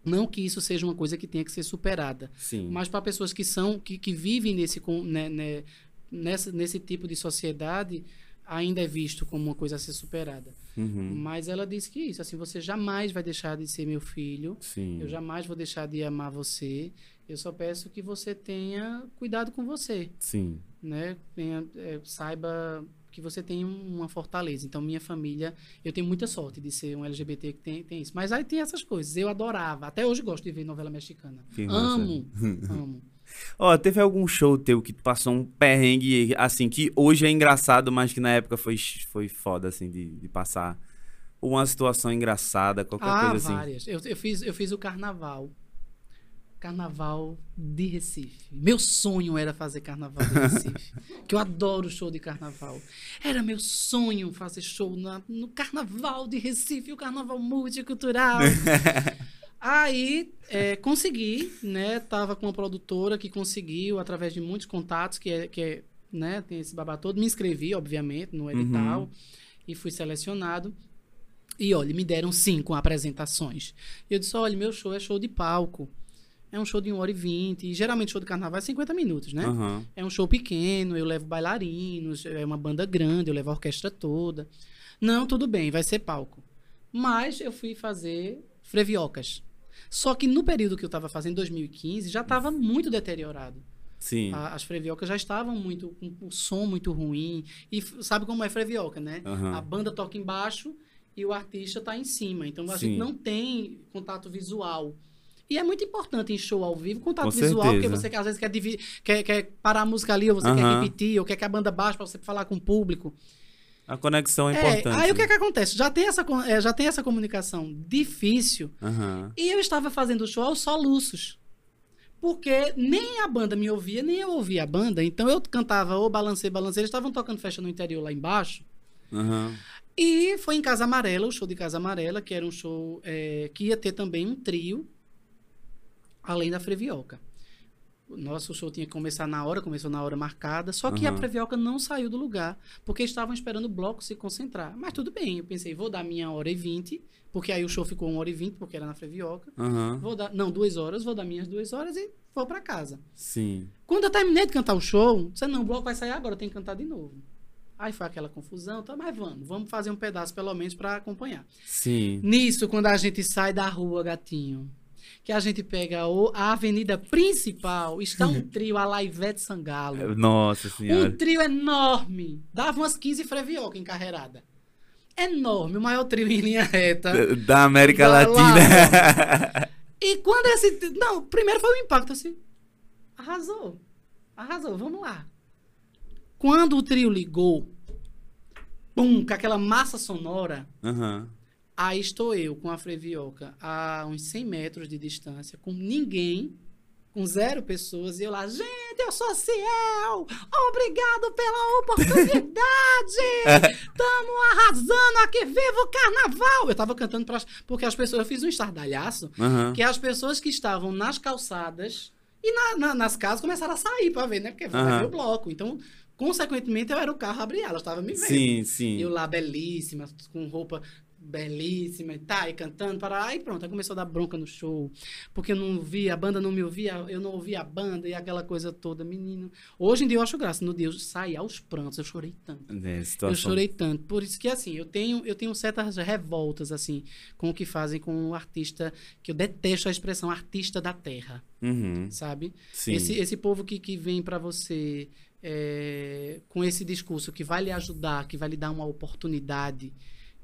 [SPEAKER 2] Não que isso seja uma coisa que tenha que ser superada,
[SPEAKER 1] Sim.
[SPEAKER 2] mas para pessoas que são que, que vivem nesse né, né, nessa, nesse tipo de sociedade ainda é visto como uma coisa a ser superada.
[SPEAKER 1] Uhum.
[SPEAKER 2] Mas ela disse que isso, assim, você jamais vai deixar de ser meu filho.
[SPEAKER 1] Sim.
[SPEAKER 2] Eu jamais vou deixar de amar você. Eu só peço que você tenha cuidado com você,
[SPEAKER 1] Sim.
[SPEAKER 2] né? Tenha, é, saiba que você tem um- uma fortaleza. Então, minha família, eu tenho muita sorte de ser um LGBT que tem, tem isso. Mas aí tem essas coisas. Eu adorava. Até hoje gosto de ver novela mexicana.
[SPEAKER 1] Que massa.
[SPEAKER 2] Amo, (laughs)
[SPEAKER 1] Ó, teve algum show teu que tu passou um perrengue, assim, que hoje é engraçado, mas que na época foi, foi foda, assim, de, de passar? Uma situação engraçada, qualquer
[SPEAKER 2] Ah,
[SPEAKER 1] coisa assim.
[SPEAKER 2] várias. Eu, eu, fiz, eu fiz o carnaval. Carnaval de Recife. Meu sonho era fazer carnaval de Recife. (laughs) que eu adoro show de carnaval. Era meu sonho fazer show na- no carnaval de Recife, o carnaval multicultural. (laughs) Aí é, consegui, né? Tava com uma produtora que conseguiu, através de muitos contatos, que é, que é, né, tem esse babá todo. Me inscrevi, obviamente, no edital
[SPEAKER 1] Uhum.
[SPEAKER 2] e fui selecionado. E olha, me deram cinco apresentações. E eu disse: olha, meu show é show de palco. É um show de 1 hora e 20. E geralmente show de carnaval é 50 minutos, né?
[SPEAKER 1] Aham.
[SPEAKER 2] É um show pequeno, eu levo bailarinos, é uma banda grande, eu levo a orquestra toda. Não, tudo bem, vai ser palco. Mas eu fui fazer freviocas. Só que no período que eu estava fazendo, 2015, já estava muito deteriorado.
[SPEAKER 1] Sim.
[SPEAKER 2] A- as freviocas já estavam muito com o som muito ruim. E sabe como é frevioca, né?
[SPEAKER 1] Aham.
[SPEAKER 2] A banda toca embaixo e o artista está em cima. Então a
[SPEAKER 1] Sim.
[SPEAKER 2] gente não tem contato visual. E é muito importante em show ao vivo, contato
[SPEAKER 1] Com
[SPEAKER 2] visual, porque
[SPEAKER 1] certeza.
[SPEAKER 2] você às vezes quer, divi- quer, quer parar a música ali, ou você quer
[SPEAKER 1] Aham.
[SPEAKER 2] repetir, ou quer que a banda baixe para você falar com o público.
[SPEAKER 1] A conexão é,
[SPEAKER 2] É,
[SPEAKER 1] importante.
[SPEAKER 2] aí o que, é que acontece? Já tem, essa, é, já tem essa comunicação difícil
[SPEAKER 1] Aham.
[SPEAKER 2] e eu estava fazendo o show aos soluços. Porque nem a banda me ouvia, nem eu ouvia a banda. Então eu cantava ou balancei, balancei. Eles estavam tocando festa no interior lá embaixo.
[SPEAKER 1] Aham.
[SPEAKER 2] E foi em Casa Amarela, o show de Casa Amarela, que era um show é, que ia ter também um trio. além da Frevioca. O nosso show tinha que começar na hora, começou na hora marcada, só que a
[SPEAKER 1] Aham.
[SPEAKER 2] Frevioca não saiu do lugar, porque estavam esperando o bloco se concentrar. Mas tudo bem, eu pensei, vou dar minha hora e vinte, porque aí o show ficou uma hora e vinte, porque era na Frevioca.
[SPEAKER 1] Aham.
[SPEAKER 2] Vou dar, não, duas horas, vou dar minhas duas horas e vou pra casa.
[SPEAKER 1] Sim.
[SPEAKER 2] Quando eu terminei de cantar o show, disse, não, o bloco vai sair agora, tenho que cantar de novo. Aí foi aquela confusão, tá, mas vamos, vamos fazer um pedaço pelo menos pra acompanhar.
[SPEAKER 1] Sim.
[SPEAKER 2] Nisso, quando a gente sai da rua, gatinho, que a gente pega o- a avenida principal, está um trio, a la Ivete Sangalo.
[SPEAKER 1] Nossa
[SPEAKER 2] Um
[SPEAKER 1] senhora.
[SPEAKER 2] trio enorme. Dava umas 15 frevioca encarreirada. Enorme, o maior trio em linha reta.
[SPEAKER 1] Da América
[SPEAKER 2] Da-
[SPEAKER 1] Latina. (laughs)
[SPEAKER 2] E quando esse. Não, primeiro foi o impacto assim. Arrasou. Arrasou, vamos lá. Quando o trio ligou, pum, com aquela massa sonora,
[SPEAKER 1] Aham.
[SPEAKER 2] Aí estou eu com a Frevioca a uns 100 metros de distância, com ninguém, com zero pessoas, e eu lá, gente, eu sou Ciel! Obrigado pela oportunidade! (laughs) Tamo arrasando aqui, viva o carnaval! Eu tava cantando para porque as pessoas, eu fiz um estardalhaço,
[SPEAKER 1] Aham.
[SPEAKER 2] que as pessoas que estavam nas calçadas e na- na- nas casas começaram a sair pra ver, né? Porque vai ver o bloco. Então, consequentemente, eu era o carro abrir, elas estavam me vendo.
[SPEAKER 1] Sim, sim.
[SPEAKER 2] Eu lá, belíssima, com roupa belíssima e tá, e cantando, para aí pronto, aí começou a dar bronca no show, porque eu não via, a banda não me ouvia, eu não ouvia a banda e aquela coisa toda, menino. Hoje em dia eu acho graça, no Deus, saí aos prantos, eu chorei tanto.
[SPEAKER 1] É, situação.
[SPEAKER 2] Eu chorei tanto. Por isso que, assim, eu tenho, eu tenho certas revoltas, assim, com o que fazem com o artista, que eu detesto a expressão artista da terra,
[SPEAKER 1] Uhum.
[SPEAKER 2] sabe?
[SPEAKER 1] Sim.
[SPEAKER 2] Esse, esse povo que, que vem pra você é, com esse discurso que vai lhe ajudar, que vai lhe dar uma oportunidade,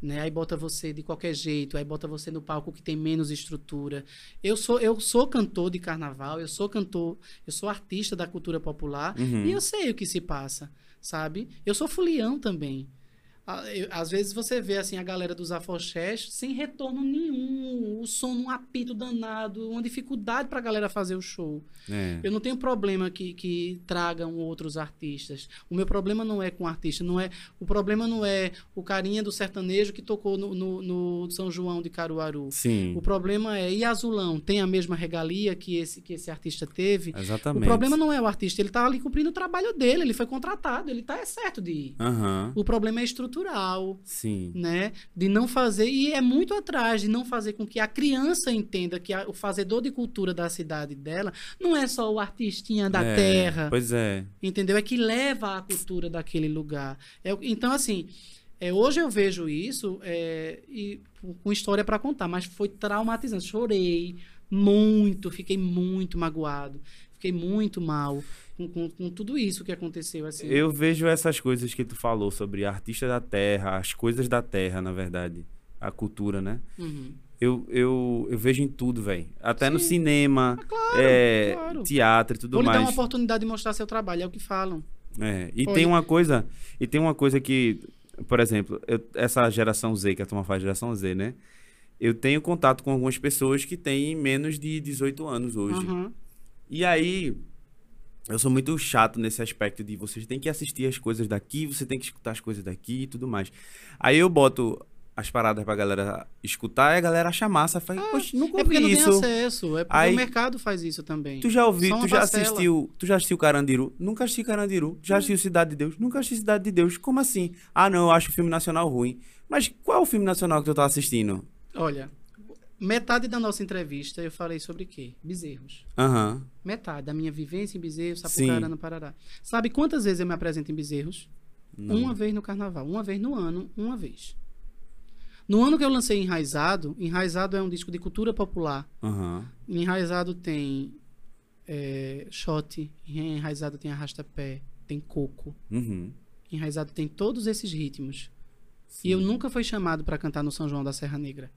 [SPEAKER 2] né? Aí bota você de qualquer jeito, aí bota você no palco que tem menos estrutura. Eu sou, eu sou cantor de carnaval, eu sou cantor, eu sou artista da cultura popular
[SPEAKER 1] Uhum.
[SPEAKER 2] e eu sei o que se passa, sabe? Eu sou fulião também. Às vezes você vê assim a galera dos afoxés sem retorno nenhum, o som num apito danado, uma dificuldade pra galera fazer o show.
[SPEAKER 1] É.
[SPEAKER 2] Eu não tenho problema que, que tragam outros artistas. O meu problema não é com artista, não é. O problema não é o carinha do sertanejo que tocou no, no- no São João de Caruaru.
[SPEAKER 1] Sim.
[SPEAKER 2] O problema é, e Azulão tem a mesma regalia que esse, que esse artista teve?
[SPEAKER 1] Exatamente.
[SPEAKER 2] O problema não é o artista, ele tá ali cumprindo o trabalho dele, ele foi contratado, ele tá é certo de ir.
[SPEAKER 1] Aham.
[SPEAKER 2] O problema é estrutural,
[SPEAKER 1] Sim.
[SPEAKER 2] né? De não fazer, e é muito atrás de não fazer com que a criança entenda que a- o fazedor de cultura da cidade dela não é só o artistinha da
[SPEAKER 1] É,
[SPEAKER 2] terra,
[SPEAKER 1] Pois é.
[SPEAKER 2] entendeu? É que leva a cultura daquele lugar. É, então, assim, é, hoje eu vejo isso é, e com história para contar, mas foi traumatizante. Chorei muito, fiquei muito magoado, fiquei muito mal com, com- com tudo isso que aconteceu. Assim.
[SPEAKER 1] Eu vejo essas coisas que tu falou sobre artista da terra, as coisas da terra, na verdade. A cultura, né?
[SPEAKER 2] Uhum.
[SPEAKER 1] Eu, eu, eu vejo em tudo, velho. Até no
[SPEAKER 2] Sim.
[SPEAKER 1] cinema,
[SPEAKER 2] claro,
[SPEAKER 1] é,
[SPEAKER 2] claro.
[SPEAKER 1] teatro e tudo
[SPEAKER 2] Vou lhe dar uma
[SPEAKER 1] mais.
[SPEAKER 2] oportunidade de mostrar seu trabalho, é o que falam.
[SPEAKER 1] É, e tem uma coisa, e tem uma coisa que, por exemplo, eu- essa geração Z, que a turma faz geração Z, né? Eu tenho contato com algumas pessoas que têm menos de 18 anos hoje.
[SPEAKER 2] Uhum.
[SPEAKER 1] E aí, eu sou muito chato nesse aspecto de vocês têm que assistir as coisas daqui, você tem que escutar as coisas daqui e tudo mais. Aí eu boto as paradas pra galera escutar e a galera acha massa. Fala, poxa, nunca
[SPEAKER 2] É porque não
[SPEAKER 1] isso.
[SPEAKER 2] tem acesso, é porque
[SPEAKER 1] Aí-
[SPEAKER 2] o mercado faz isso também.
[SPEAKER 1] Tu já ouviu, tu já
[SPEAKER 2] parcela.
[SPEAKER 1] assistiu, tu já assistiu Carandiru? Nunca assisti Carandiru. Já assistiu Cidade de Deus? Nunca assisti Cidade de Deus. Como assim? Ah, não, eu acho o filme nacional ruim. Mas qual é o filme nacional que tu tá assistindo?
[SPEAKER 2] Olha, metade da nossa entrevista eu falei sobre quê? Bezerros.
[SPEAKER 1] Aham.
[SPEAKER 2] Metade da minha vivência em Bezerros,
[SPEAKER 1] Sim.
[SPEAKER 2] Sapucaí, no Parará. Sabe quantas vezes eu me apresento em Bezerros?
[SPEAKER 1] Não.
[SPEAKER 2] Uma vez no carnaval, uma vez no ano, uma vez. No ano que eu lancei Enraizado, Enraizado é um disco de cultura popular.
[SPEAKER 1] Aham.
[SPEAKER 2] Enraizado tem é, shot, enraizado tem arrasta-pé, tem coco.
[SPEAKER 1] Uhum.
[SPEAKER 2] Enraizado tem todos esses ritmos.
[SPEAKER 1] Sim.
[SPEAKER 2] E eu nunca fui chamado para cantar no São João da Serra Negra.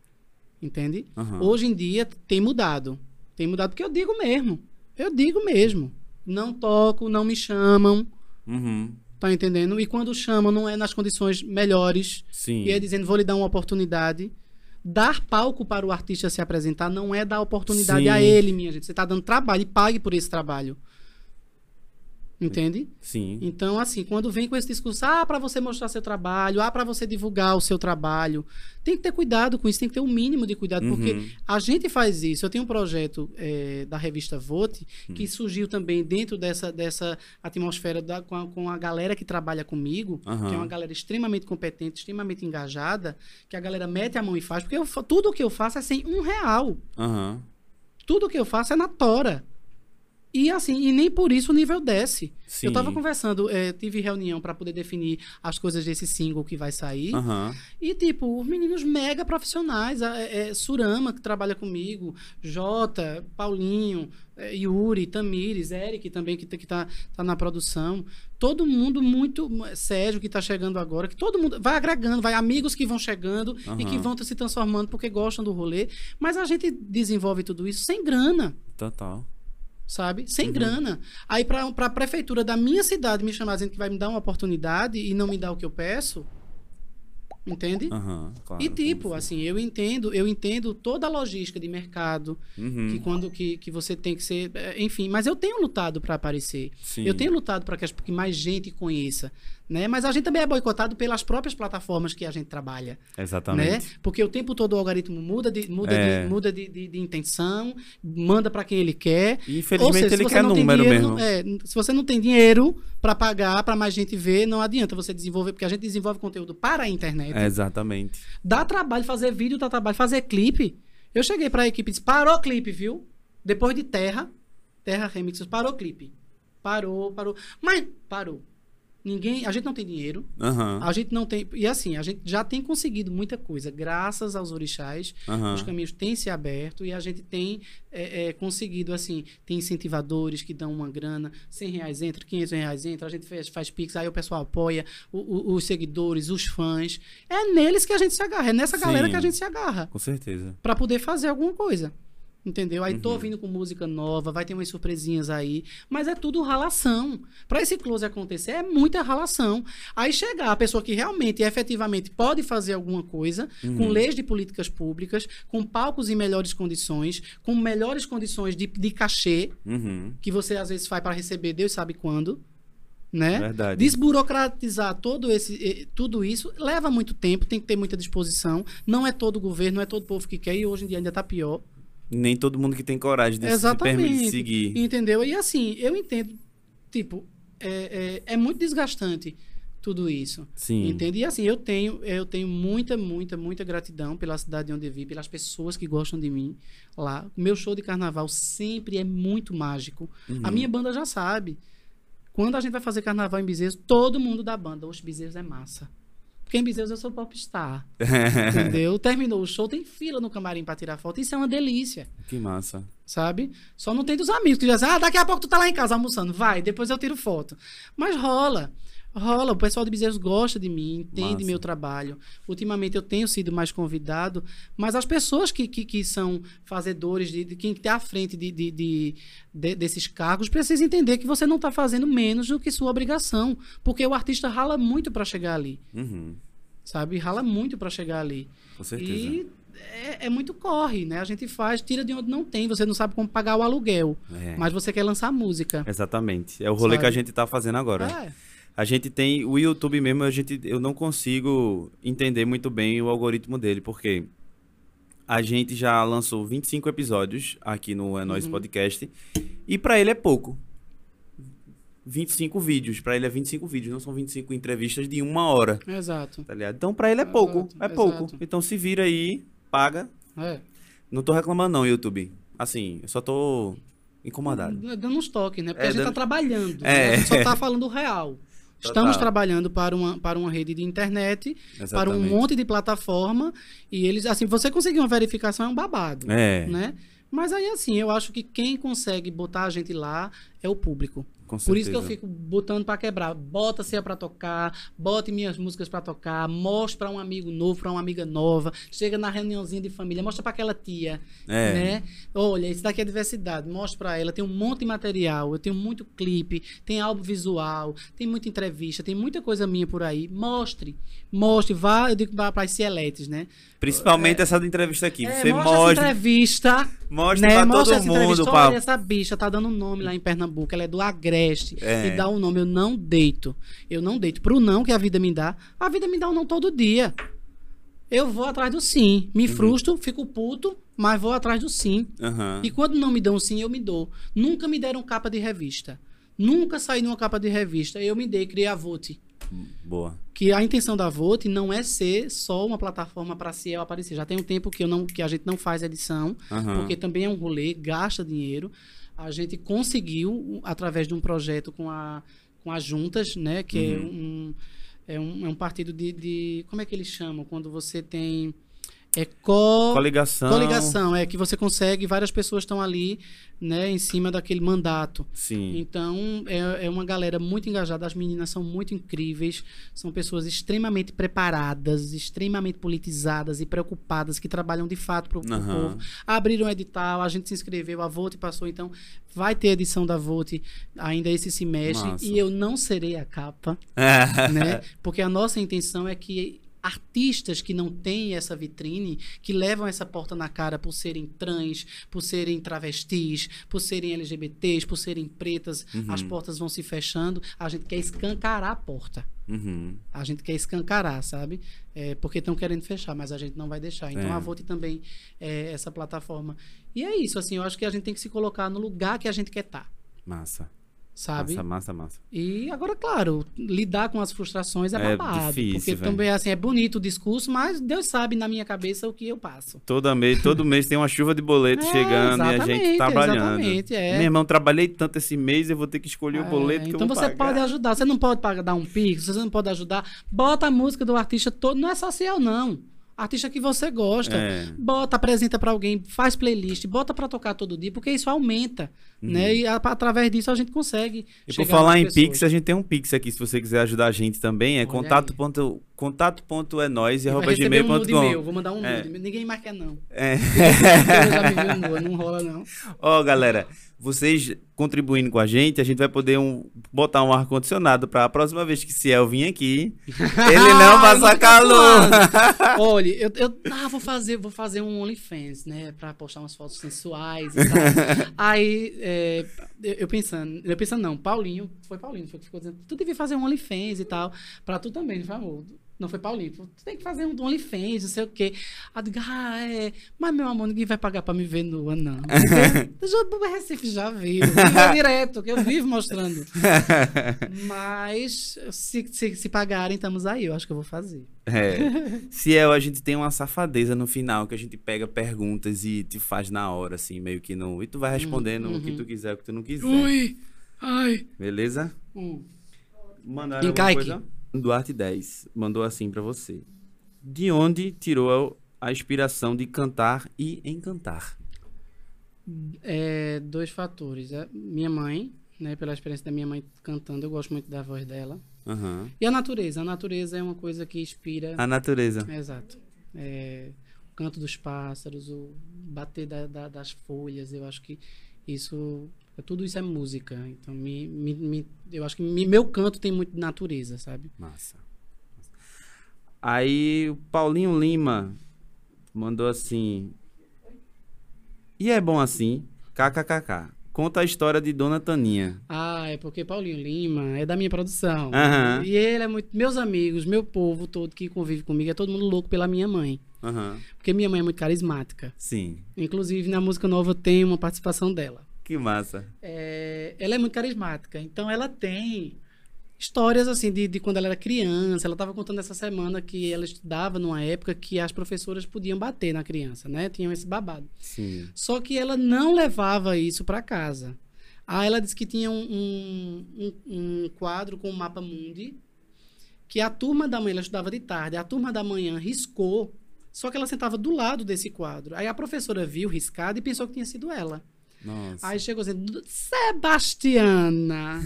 [SPEAKER 2] Entende?
[SPEAKER 1] Aham.
[SPEAKER 2] Hoje em dia tem mudado. Tem mudado porque eu digo mesmo. Eu digo mesmo. Não toco, não me chamam.
[SPEAKER 1] Uhum.
[SPEAKER 2] Tá entendendo? E quando chamam, não é nas condições melhores.
[SPEAKER 1] Sim.
[SPEAKER 2] E é dizendo, vou lhe dar uma oportunidade. Dar palco para o artista se apresentar não é dar oportunidade
[SPEAKER 1] Sim.
[SPEAKER 2] a ele, minha gente. Você está dando trabalho e pague por esse trabalho. Entende?
[SPEAKER 1] Sim.
[SPEAKER 2] Então, assim, quando vem com esse discurso, ah, para você mostrar seu trabalho, ah, para você divulgar o seu trabalho, tem que ter cuidado com isso, tem que ter o um mínimo de cuidado,
[SPEAKER 1] Uhum.
[SPEAKER 2] porque a gente faz isso. Eu tenho um projeto eh, da revista Vote, que surgiu também dentro dessa, dessa atmosfera da- com, a, com a galera que trabalha comigo,
[SPEAKER 1] Aham.
[SPEAKER 2] que é uma galera extremamente competente, extremamente engajada, que a galera mete a mão e faz, porque eu tudo que eu faço é sem um real. Tudo que eu faço é na tora. E assim, e nem por isso o nível desce.
[SPEAKER 1] Sim.
[SPEAKER 2] Eu tava conversando, eh, tive reunião para poder definir as coisas desse single que vai sair.
[SPEAKER 1] Aham.
[SPEAKER 2] E, tipo, os meninos mega profissionais. É, é Surama, que trabalha comigo, Jota, Paulinho, é, Yuri, Tamires, Eric também, que, tá- que tá, tá na produção. Todo mundo muito. Sérgio, que tá chegando agora, que todo mundo vai agregando, vai amigos que vão chegando e que vão se transformando porque gostam do rolê. Mas a gente desenvolve tudo isso sem grana
[SPEAKER 1] Total.
[SPEAKER 2] Sabe? Sem
[SPEAKER 1] Uhum.
[SPEAKER 2] grana. Aí pra, pra prefeitura da minha cidade me chamar dizendo que vai me dar uma oportunidade e não me dar o que eu peço, entende?
[SPEAKER 1] Aham. Claro.
[SPEAKER 2] e tipo, assim, eu entendo, eu entendo toda a logística de mercado,
[SPEAKER 1] Uhum.
[SPEAKER 2] que quando que, que você tem que ser, eh, enfim, mas eu tenho lutado pra aparecer.
[SPEAKER 1] Sim.
[SPEAKER 2] Eu tenho lutado para que, que mais gente conheça, né? Mas a gente também é boicotado pelas próprias plataformas que a gente trabalha né?
[SPEAKER 1] Exatamente.
[SPEAKER 2] Porque o tempo todo o algoritmo muda de, muda
[SPEAKER 1] É.
[SPEAKER 2] de, muda de, de- de intenção, manda para quem ele quer.
[SPEAKER 1] E
[SPEAKER 2] Ou
[SPEAKER 1] infelizmente
[SPEAKER 2] seja, se
[SPEAKER 1] ele
[SPEAKER 2] você
[SPEAKER 1] quer
[SPEAKER 2] não tem
[SPEAKER 1] número
[SPEAKER 2] dinheiro,
[SPEAKER 1] mesmo.
[SPEAKER 2] é, se você não tem dinheiro para pagar, para mais gente ver, não adianta você desenvolver, porque a gente desenvolve conteúdo para a internet.
[SPEAKER 1] É, exatamente.
[SPEAKER 2] Dá trabalho fazer vídeo, dá trabalho fazer clipe. Eu cheguei para a equipe e disse: parou o clipe, viu? Depois de Terra, Terra Remixes, parou o clipe. Parou, parou. Mas parou. Ninguém, a gente não tem dinheiro,
[SPEAKER 1] Aham.
[SPEAKER 2] a gente não tem. E assim, a gente já tem conseguido muita coisa, graças aos orixás.
[SPEAKER 1] Aham.
[SPEAKER 2] Os caminhos têm se aberto e a gente tem é, é, conseguido, assim, tem incentivadores que dão uma grana, 100 reais entra, 500 reais entra, a gente faz, faz pix, aí o pessoal apoia, o- o- os seguidores, os fãs. É neles que a gente se agarra, é nessa galera
[SPEAKER 1] Sim.
[SPEAKER 2] que a gente se agarra
[SPEAKER 1] Com certeza.
[SPEAKER 2] para poder fazer alguma coisa. Entendeu? Aí tô
[SPEAKER 1] Uhum.
[SPEAKER 2] vindo com música nova, vai ter umas surpresinhas aí, mas é tudo ralação. Para esse close acontecer é muita ralação. Aí chegar a pessoa que realmente, efetivamente pode fazer alguma coisa, com
[SPEAKER 1] Uhum.
[SPEAKER 2] leis de políticas públicas, com palcos em melhores condições, com melhores condições de, de cachê,
[SPEAKER 1] Uhum.
[SPEAKER 2] que você às vezes faz para receber, Deus sabe quando, né?
[SPEAKER 1] Verdade.
[SPEAKER 2] Desburocratizar todo esse, tudo isso leva muito tempo, tem que ter muita disposição. Não é todo governo, não é todo povo que quer, e hoje em dia ainda tá pior.
[SPEAKER 1] Nem todo mundo que tem coragem de se
[SPEAKER 2] Exatamente.
[SPEAKER 1] permitir seguir.
[SPEAKER 2] Entendeu? E assim, eu entendo, tipo, é, é, é muito desgastante tudo isso.
[SPEAKER 1] Sim.
[SPEAKER 2] Entende? E assim, eu tenho, eu tenho muita, muita, muita gratidão pela cidade onde eu vivo, pelas pessoas que gostam de mim lá. O meu show de carnaval sempre é muito mágico.
[SPEAKER 1] Uhum.
[SPEAKER 2] A minha banda já sabe. Quando a gente vai fazer carnaval em Bezerros, todo mundo da banda, os Bezerros é massa. Porque em Bezerros eu sou popstar. (laughs) entendeu? Terminou o show, tem fila no camarim pra tirar foto. Isso é uma delícia
[SPEAKER 1] que massa.
[SPEAKER 2] sabe? Só não tem dos amigos que já dizem, ah, daqui a pouco tu tá lá em casa almoçando, vai, depois eu tiro foto. Mas rola, rola. O pessoal de Bezerros gosta de mim, entende
[SPEAKER 1] Massa.
[SPEAKER 2] meu trabalho. Ultimamente eu tenho sido mais convidado, mas as pessoas que, que, que são fazedores, de, de quem está à frente de, de, de- de- desses cargos, precisam entender que você não está fazendo menos do que sua obrigação, porque o artista rala muito para chegar ali,
[SPEAKER 1] Uhum.
[SPEAKER 2] sabe? Rala muito para chegar ali.
[SPEAKER 1] Com certeza.
[SPEAKER 2] E é, é muito corre, né? A gente faz, tira de onde não tem. Você não sabe como pagar o aluguel,
[SPEAKER 1] É.
[SPEAKER 2] mas você quer lançar música.
[SPEAKER 1] Exatamente. É o rolê
[SPEAKER 2] Sabe?
[SPEAKER 1] que a gente tá fazendo agora.
[SPEAKER 2] É,
[SPEAKER 1] A gente tem o YouTube mesmo, a gente, eu não consigo entender muito bem o algoritmo dele, porque a gente já lançou 25 episódios aqui no É Nós
[SPEAKER 2] Uhum.
[SPEAKER 1] Podcast e pra ele é pouco. 25 vídeos, pra ele é 25 vídeos, não são 25 entrevistas de uma hora,
[SPEAKER 2] exato.
[SPEAKER 1] tá? Então pra ele é pouco,
[SPEAKER 2] Exato,
[SPEAKER 1] é pouco.
[SPEAKER 2] exato.
[SPEAKER 1] Então se vira aí, paga.
[SPEAKER 2] É.
[SPEAKER 1] Não tô reclamando não, YouTube. Assim, eu só tô incomodado.
[SPEAKER 2] Dando uns toques, né? Porque
[SPEAKER 1] É,
[SPEAKER 2] a gente
[SPEAKER 1] dando-
[SPEAKER 2] tá trabalhando.
[SPEAKER 1] É.
[SPEAKER 2] né? A gente só tá falando o real. Estamos
[SPEAKER 1] Total.
[SPEAKER 2] trabalhando para uma, para uma rede de internet, para um
[SPEAKER 1] Exatamente.
[SPEAKER 2] monte de plataforma. E eles, assim, você conseguir uma verificação é um babado.
[SPEAKER 1] É,
[SPEAKER 2] Né? Mas aí, assim, eu acho que quem consegue botar a gente lá é o público. Por isso que eu fico botando pra quebrar. Bota ceia pra tocar, bote minhas músicas pra tocar, mostra pra um amigo novo, pra uma amiga nova, chega na reuniãozinha de família, mostra pra aquela tia,
[SPEAKER 1] É.
[SPEAKER 2] né? Olha, isso daqui é diversidade, mostra pra ela, tem um monte de material, eu tenho muito clipe, tem álbum visual, tem muita entrevista, tem muita coisa minha por aí. Mostre, mostre, vá, eu digo pra, pra Cieletes, né?
[SPEAKER 1] Principalmente essa da entrevista aqui.
[SPEAKER 2] É,
[SPEAKER 1] Você
[SPEAKER 2] mostra essa
[SPEAKER 1] mostra,
[SPEAKER 2] entrevista,
[SPEAKER 1] mostra
[SPEAKER 2] né?
[SPEAKER 1] pra
[SPEAKER 2] Mostra
[SPEAKER 1] todo
[SPEAKER 2] essa
[SPEAKER 1] mundo, pá.
[SPEAKER 2] Olha, essa bicha tá dando nome lá em Pernambuco. Ela é do Agreste.
[SPEAKER 1] É.
[SPEAKER 2] e dá um nome. Eu não deito. Eu não deito. Pro não que a vida me dá, a vida me dá um não todo dia. Eu vou atrás do sim. Me frustro, fico puto, mas vou atrás do sim.
[SPEAKER 1] Aham.
[SPEAKER 2] E quando não me dão sim, eu me dou. Nunca me deram capa de revista. Nunca saí numa capa de revista. Eu me dei, criei a Vote.
[SPEAKER 1] Boa.
[SPEAKER 2] Que a intenção da Vote não é ser só uma plataforma para Ciel aparecer. Já tem um tempo que, eu não, que a gente não faz edição,
[SPEAKER 1] Aham.
[SPEAKER 2] porque também é um rolê, gasta dinheiro. A gente conseguiu, através de um projeto com, a, com as juntas, né? Que é, um, é, um, é um partido de, de. Como é que eles chamam? Quando você tem. É co...
[SPEAKER 1] Coligação.
[SPEAKER 2] Coligação, é que você consegue, várias pessoas estão ali, né, em cima daquele mandato.
[SPEAKER 1] Sim.
[SPEAKER 2] Então, é, é uma galera muito engajada, as meninas são muito incríveis, são pessoas extremamente preparadas, extremamente politizadas e preocupadas, que trabalham de fato para o
[SPEAKER 1] Aham.
[SPEAKER 2] povo. Abriram um edital, a gente se inscreveu, a Vote passou, então vai ter edição da Vote ainda esse semestre, e eu não serei a capa, (laughs) né? Porque a nossa intenção é que artistas que não têm essa vitrine, que levam essa porta na cara por serem trans, por serem travestis, por serem LGBTs, por serem pretas, as portas vão se fechando. A gente quer escancarar a porta.
[SPEAKER 1] Uhum.
[SPEAKER 2] A gente quer escancarar, sabe? É, porque estão querendo fechar, mas a gente não vai deixar. Então
[SPEAKER 1] É.
[SPEAKER 2] a Vote também é essa plataforma. E é isso, assim, eu acho que a gente tem que se colocar no lugar que a gente quer estar,
[SPEAKER 1] Massa.
[SPEAKER 2] Sabe?
[SPEAKER 1] Massa, massa, massa.
[SPEAKER 2] E agora, claro, lidar com as frustrações é,
[SPEAKER 1] É
[SPEAKER 2] babado.
[SPEAKER 1] difícil,
[SPEAKER 2] porque
[SPEAKER 1] velho.
[SPEAKER 2] também, assim, é bonito o discurso, mas Deus sabe na minha cabeça o que eu passo.
[SPEAKER 1] Todo mês, todo mês tem uma chuva de boleto (laughs)
[SPEAKER 2] É,
[SPEAKER 1] chegando e a gente trabalhando.
[SPEAKER 2] exatamente, é.
[SPEAKER 1] Meu irmão, trabalhei tanto esse mês, eu vou ter que escolher o
[SPEAKER 2] É,
[SPEAKER 1] boleto que
[SPEAKER 2] então
[SPEAKER 1] eu vou
[SPEAKER 2] você
[SPEAKER 1] pagar.
[SPEAKER 2] pode ajudar. Você não pode pagar, dar um pix, você não pode ajudar. Bota a música do artista todo. Não é social, não. Artista que você gosta.
[SPEAKER 1] É.
[SPEAKER 2] Bota, apresenta pra alguém, faz playlist, bota pra tocar todo dia, porque isso aumenta. Né? E a- através disso a gente consegue.
[SPEAKER 1] Uhum. E por falar em
[SPEAKER 2] pessoas.
[SPEAKER 1] Pix, a gente tem um Pix aqui, se você quiser ajudar a gente também, é
[SPEAKER 2] Olha
[SPEAKER 1] contato é arroba
[SPEAKER 2] receber um vou mandar um
[SPEAKER 1] É.
[SPEAKER 2] nude. Ninguém mais quer, não.
[SPEAKER 1] É.
[SPEAKER 2] Nua, não rola, não. (laughs)
[SPEAKER 1] Ó, galera, vocês contribuindo com a gente, a gente vai poder um- botar um ar-condicionado pra a próxima vez que Ciel vir aqui, (laughs) ele não passar
[SPEAKER 2] fica
[SPEAKER 1] calor. (laughs)
[SPEAKER 2] Olha, eu, eu ah, vou fazer, vou fazer um OnlyFans, né? Pra postar umas fotos sensuais e tal. Aí, é, eu, pensando, eu pensando, não, Paulinho, foi Paulinho, foi que ficou dizendo, tu devia fazer um OnlyFans e tal, pra tu também, foi amor? Não foi Paulinho, tu tem que fazer um OnlyFans, não sei o quê. Aí eu digo, ah, é, mas meu amor, ninguém vai pagar pra me ver nua, não. (laughs) O Recife já viu, viu (laughs) direto, que eu vivo mostrando. Mas se, se, se pagarem, estamos aí. Eu acho que eu vou fazer.
[SPEAKER 1] É. (laughs) Ciel, a gente tem uma safadeza no final, que a gente pega perguntas e te faz na hora, assim, meio que não. E tu vai respondendo o que tu quiser, o que tu não quiser.
[SPEAKER 2] Ui! Ai!
[SPEAKER 1] Beleza?
[SPEAKER 2] Hum.
[SPEAKER 1] Mandaram alguma
[SPEAKER 2] Encaique.
[SPEAKER 1] coisa? Duarte 10 mandou assim pra você. De onde tirou a inspiração de cantar e encantar?
[SPEAKER 2] É, dois fatores. É, minha mãe, né? Pela experiência da minha mãe cantando, eu gosto muito da voz dela.
[SPEAKER 1] Aham.
[SPEAKER 2] E a natureza. A natureza é uma coisa que inspira.
[SPEAKER 1] A natureza.
[SPEAKER 2] Exato. É, o canto dos pássaros, o bater da- da- das folhas, eu acho que isso. Tudo isso é música. Então, me, me- me- eu acho que me- meu canto tem muito de natureza, sabe?
[SPEAKER 1] Massa. Aí o Paulinho Lima mandou assim. E é bom assim? KKKK. Conta a história de Dona Taninha.
[SPEAKER 2] Ah, é porque Paulinho Lima é da minha produção.
[SPEAKER 1] Aham.
[SPEAKER 2] E ele é muito. Meus amigos, meu povo todo que convive comigo, é todo mundo louco pela minha mãe.
[SPEAKER 1] Aham.
[SPEAKER 2] Porque minha mãe é muito carismática.
[SPEAKER 1] Sim.
[SPEAKER 2] Inclusive, na música nova tem uma participação dela.
[SPEAKER 1] Que massa.
[SPEAKER 2] É, ela é muito carismática. Então, ela tem histórias assim de, de quando ela era criança. Ela estava contando essa semana que ela estudava numa época que as professoras podiam bater na criança, né? Tinham esse babado.
[SPEAKER 1] Sim.
[SPEAKER 2] Só que ela não levava isso para casa. Aí ela disse que tinha um, um, um- um quadro com o mapa mundi, que a turma da manhã, ela estudava de tarde, a turma da manhã riscou, só que ela sentava do lado desse quadro. Aí a professora viu riscado e pensou que tinha sido ela.
[SPEAKER 1] Nossa.
[SPEAKER 2] Aí chegou dizendo, Sebastiana,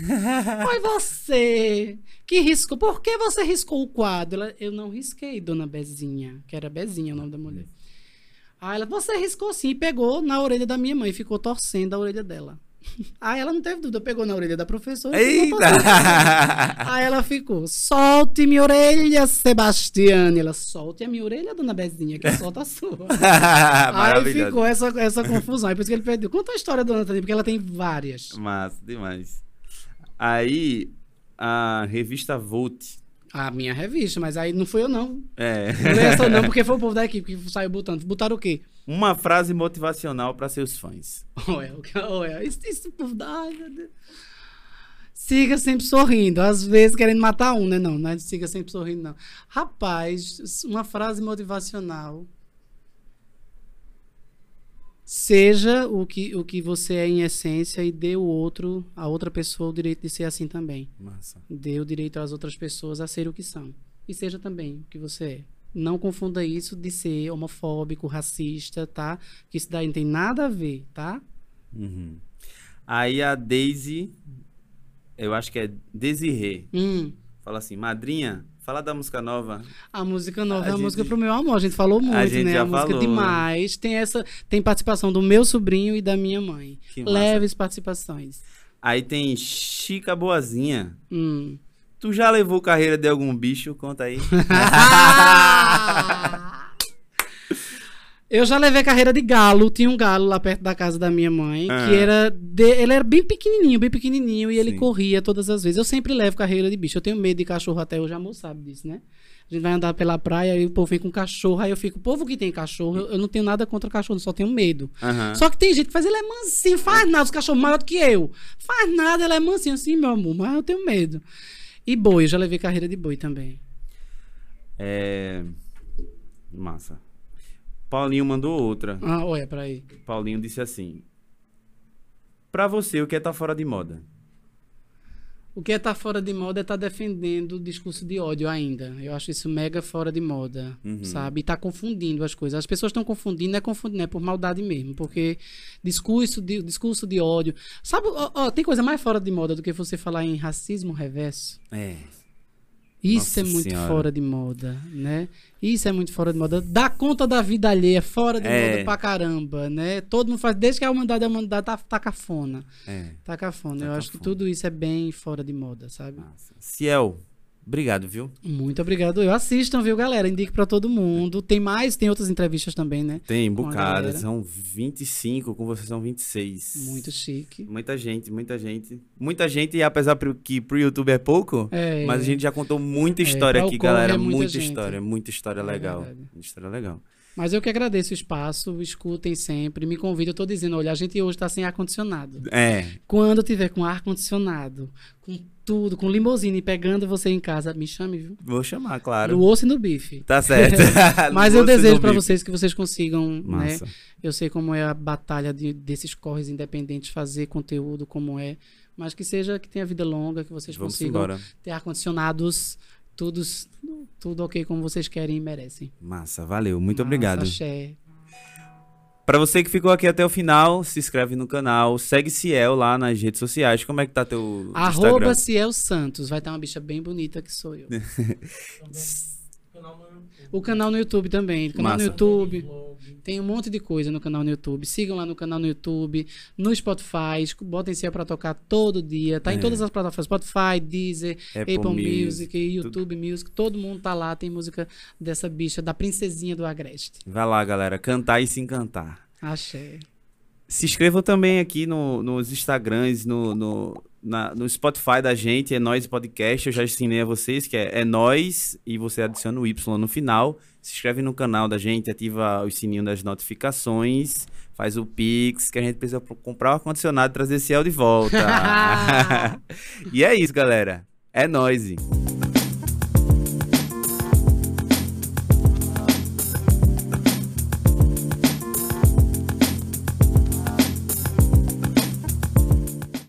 [SPEAKER 2] foi você que riscou. Por que você riscou o quadro? Ela, eu não risquei, dona Bezinha, que era Bezinha o nome da mulher. Aí ela, você riscou sim, e pegou na orelha da minha mãe, e ficou torcendo a orelha dela. Aí ela não teve dúvida, pegou na orelha da professora.
[SPEAKER 1] Eita!
[SPEAKER 2] Aí ela ficou, solte minha orelha, Sebastiana. E ela, solte a minha orelha, dona Bezinha, que solta a sua. (laughs) Aí ficou essa, essa confusão. Aí por isso que ele perdeu. Conta a história da Dona Tânia, porque ela tem várias.
[SPEAKER 1] Massa, demais. Aí, a revista Volt.
[SPEAKER 2] A minha revista, mas aí não fui eu, não.
[SPEAKER 1] É.
[SPEAKER 2] Não é essa, não, (laughs) porque foi o povo da equipe que saiu botando. Botaram o quê?
[SPEAKER 1] Uma frase motivacional para seus fãs.
[SPEAKER 2] Olha, olha, isso, isso povo dá. Siga sempre sorrindo. Às vezes querendo matar um, né? Não, não é siga sempre sorrindo, não. Rapaz, uma frase motivacional. Seja o que, o que você é em essência e dê o outro, a outra pessoa, o direito de ser assim também.
[SPEAKER 1] Massa.
[SPEAKER 2] Dê o direito às outras pessoas a ser o que são. E seja também o que você é. Não confunda isso de ser homofóbico, racista, tá? Que isso daí não tem nada a ver, tá?
[SPEAKER 1] Uhum. Aí a Daisy, eu acho que é Desirê,
[SPEAKER 2] Hum.
[SPEAKER 1] fala assim: Madrinha, fala da música nova.
[SPEAKER 2] A música nova
[SPEAKER 1] A
[SPEAKER 2] é a
[SPEAKER 1] gente-
[SPEAKER 2] música pro meu amor. A gente falou muito,
[SPEAKER 1] gente
[SPEAKER 2] né?
[SPEAKER 1] já
[SPEAKER 2] a música
[SPEAKER 1] falou.
[SPEAKER 2] demais. Tem essa, tem participação do meu sobrinho e da minha mãe.
[SPEAKER 1] Que massa.
[SPEAKER 2] Leves participações.
[SPEAKER 1] Aí tem Chica Boazinha.
[SPEAKER 2] Hum.
[SPEAKER 1] Tu já levou carreira de algum bicho? Conta aí. (laughs)
[SPEAKER 2] Eu já levei carreira de galo. Tinha um galo lá perto da casa da minha mãe,
[SPEAKER 1] Ah.
[SPEAKER 2] que era. de- ele era bem pequenininho, bem pequenininho, e ele
[SPEAKER 1] Sim.
[SPEAKER 2] corria todas as vezes. Eu sempre levo carreira de bicho. Eu tenho medo de cachorro até hoje, amor sabe disso, né? A gente vai andar pela praia e o povo vem com cachorro, aí eu fico, o povo que tem cachorro, eu, eu não tenho nada contra cachorro, só tenho medo.
[SPEAKER 1] Aham.
[SPEAKER 2] Só que tem gente que faz, ele é mansinho, faz nada, os cachorros maior do que eu. Faz nada, ele é mansinho assim, meu amor, mas eu tenho medo. E boi, eu já levei carreira de boi também.
[SPEAKER 1] É. Massa. Paulinho mandou outra.
[SPEAKER 2] Ah, olha, peraí.
[SPEAKER 1] Paulinho disse assim: Pra você, o que é tá fora de moda?
[SPEAKER 2] O que é tá fora de moda é estar defendendo o discurso de ódio ainda. Eu acho isso mega fora de moda,
[SPEAKER 1] Uhum.
[SPEAKER 2] sabe? E tá confundindo as coisas. As pessoas estão confundindo, é confundindo, é por maldade mesmo. Porque discurso de, discurso de ódio. Sabe, ó, ó, tem coisa mais fora de moda do que você falar em racismo reverso?
[SPEAKER 1] É.
[SPEAKER 2] Isso
[SPEAKER 1] Nossa
[SPEAKER 2] é muito
[SPEAKER 1] Senhora.
[SPEAKER 2] fora de moda, né? Isso é muito fora de moda. Dá conta da vida alheia, fora de
[SPEAKER 1] É.
[SPEAKER 2] moda pra caramba, né? Todo mundo faz, desde que a humanidade é a humanidade, tá, tá cafona.
[SPEAKER 1] É.
[SPEAKER 2] Tá cafona.
[SPEAKER 1] Tá
[SPEAKER 2] Eu acho que tudo isso é bem fora de moda, sabe?
[SPEAKER 1] Massa. Ciel, obrigado, viu?
[SPEAKER 2] Muito obrigado. Eu assistam, viu, galera? Indique pra todo mundo. Tem mais, tem outras entrevistas também, né?
[SPEAKER 1] Tem
[SPEAKER 2] Com a
[SPEAKER 1] bocadas,
[SPEAKER 2] galera.
[SPEAKER 1] são 25, com você são 26.
[SPEAKER 2] Muito chique.
[SPEAKER 1] Muita gente, muita gente. Muita gente, e apesar que pro YouTube é pouco,
[SPEAKER 2] É,
[SPEAKER 1] mas a gente já contou muita
[SPEAKER 2] É,
[SPEAKER 1] história
[SPEAKER 2] o
[SPEAKER 1] aqui, galera.
[SPEAKER 2] é muita
[SPEAKER 1] muita história, muita história
[SPEAKER 2] É
[SPEAKER 1] legal. Muita história legal.
[SPEAKER 2] Mas eu que agradeço o espaço, escutem sempre, me convidem. Eu tô dizendo, olha, a gente hoje tá sem ar-condicionado.
[SPEAKER 1] É,
[SPEAKER 2] Quando tiver com ar-condicionado, com tudo, com limousine pegando você em casa, me chame, viu?
[SPEAKER 1] vou chamar, claro.
[SPEAKER 2] No osso e no bife.
[SPEAKER 1] Tá certo. (laughs)
[SPEAKER 2] Mas eu desejo
[SPEAKER 1] bife.
[SPEAKER 2] vocês que vocês consigam, né?
[SPEAKER 1] Massa.
[SPEAKER 2] Eu sei como é a batalha de- desses corres independentes, fazer conteúdo como é, mas que seja que tenha vida longa, que vocês
[SPEAKER 1] Vamos
[SPEAKER 2] consigam
[SPEAKER 1] embora.
[SPEAKER 2] ter ar-condicionados, todos, tudo ok como vocês querem e merecem.
[SPEAKER 1] Massa, valeu. Muito
[SPEAKER 2] Massa,
[SPEAKER 1] obrigado.
[SPEAKER 2] axé.
[SPEAKER 1] Pra você que ficou aqui até o final, se inscreve no canal, segue Ciel lá nas redes sociais. Como é que tá teu
[SPEAKER 2] Arroba
[SPEAKER 1] Instagram?
[SPEAKER 2] Ciel Santos. Vai ter uma bicha bem bonita que sou eu. (laughs)
[SPEAKER 3] Também. Canal no YouTube.
[SPEAKER 2] O canal no YouTube também. O canal
[SPEAKER 1] Massa.
[SPEAKER 2] no YouTube. Tem um monte de coisa no canal no YouTube. Sigam lá no canal no YouTube, no Spotify. Botem Ciel pra tocar todo dia. Tá
[SPEAKER 1] É.
[SPEAKER 2] em todas as plataformas: Spotify, Deezer,
[SPEAKER 1] Apple,
[SPEAKER 2] Apple,
[SPEAKER 1] Music,
[SPEAKER 2] Music, YouTube Music. Todo mundo tá lá. Tem música dessa bicha, da princesinha do Agreste.
[SPEAKER 1] Vai lá, galera, cantar e se encantar.
[SPEAKER 2] Axé.
[SPEAKER 1] Se inscrevam também aqui no- nos Instagrams, no, no, na- no Spotify da gente, é Nós Podcast. Eu já ensinei a vocês que é, é Nós e você adiciona o Y no final. Se inscreve no canal da gente, ativa o sininho das notificações, faz o Pix, que a gente precisa comprar o ar-condicionado e trazer esse de volta. (laughs) (laughs) e é isso, galera. É nóis.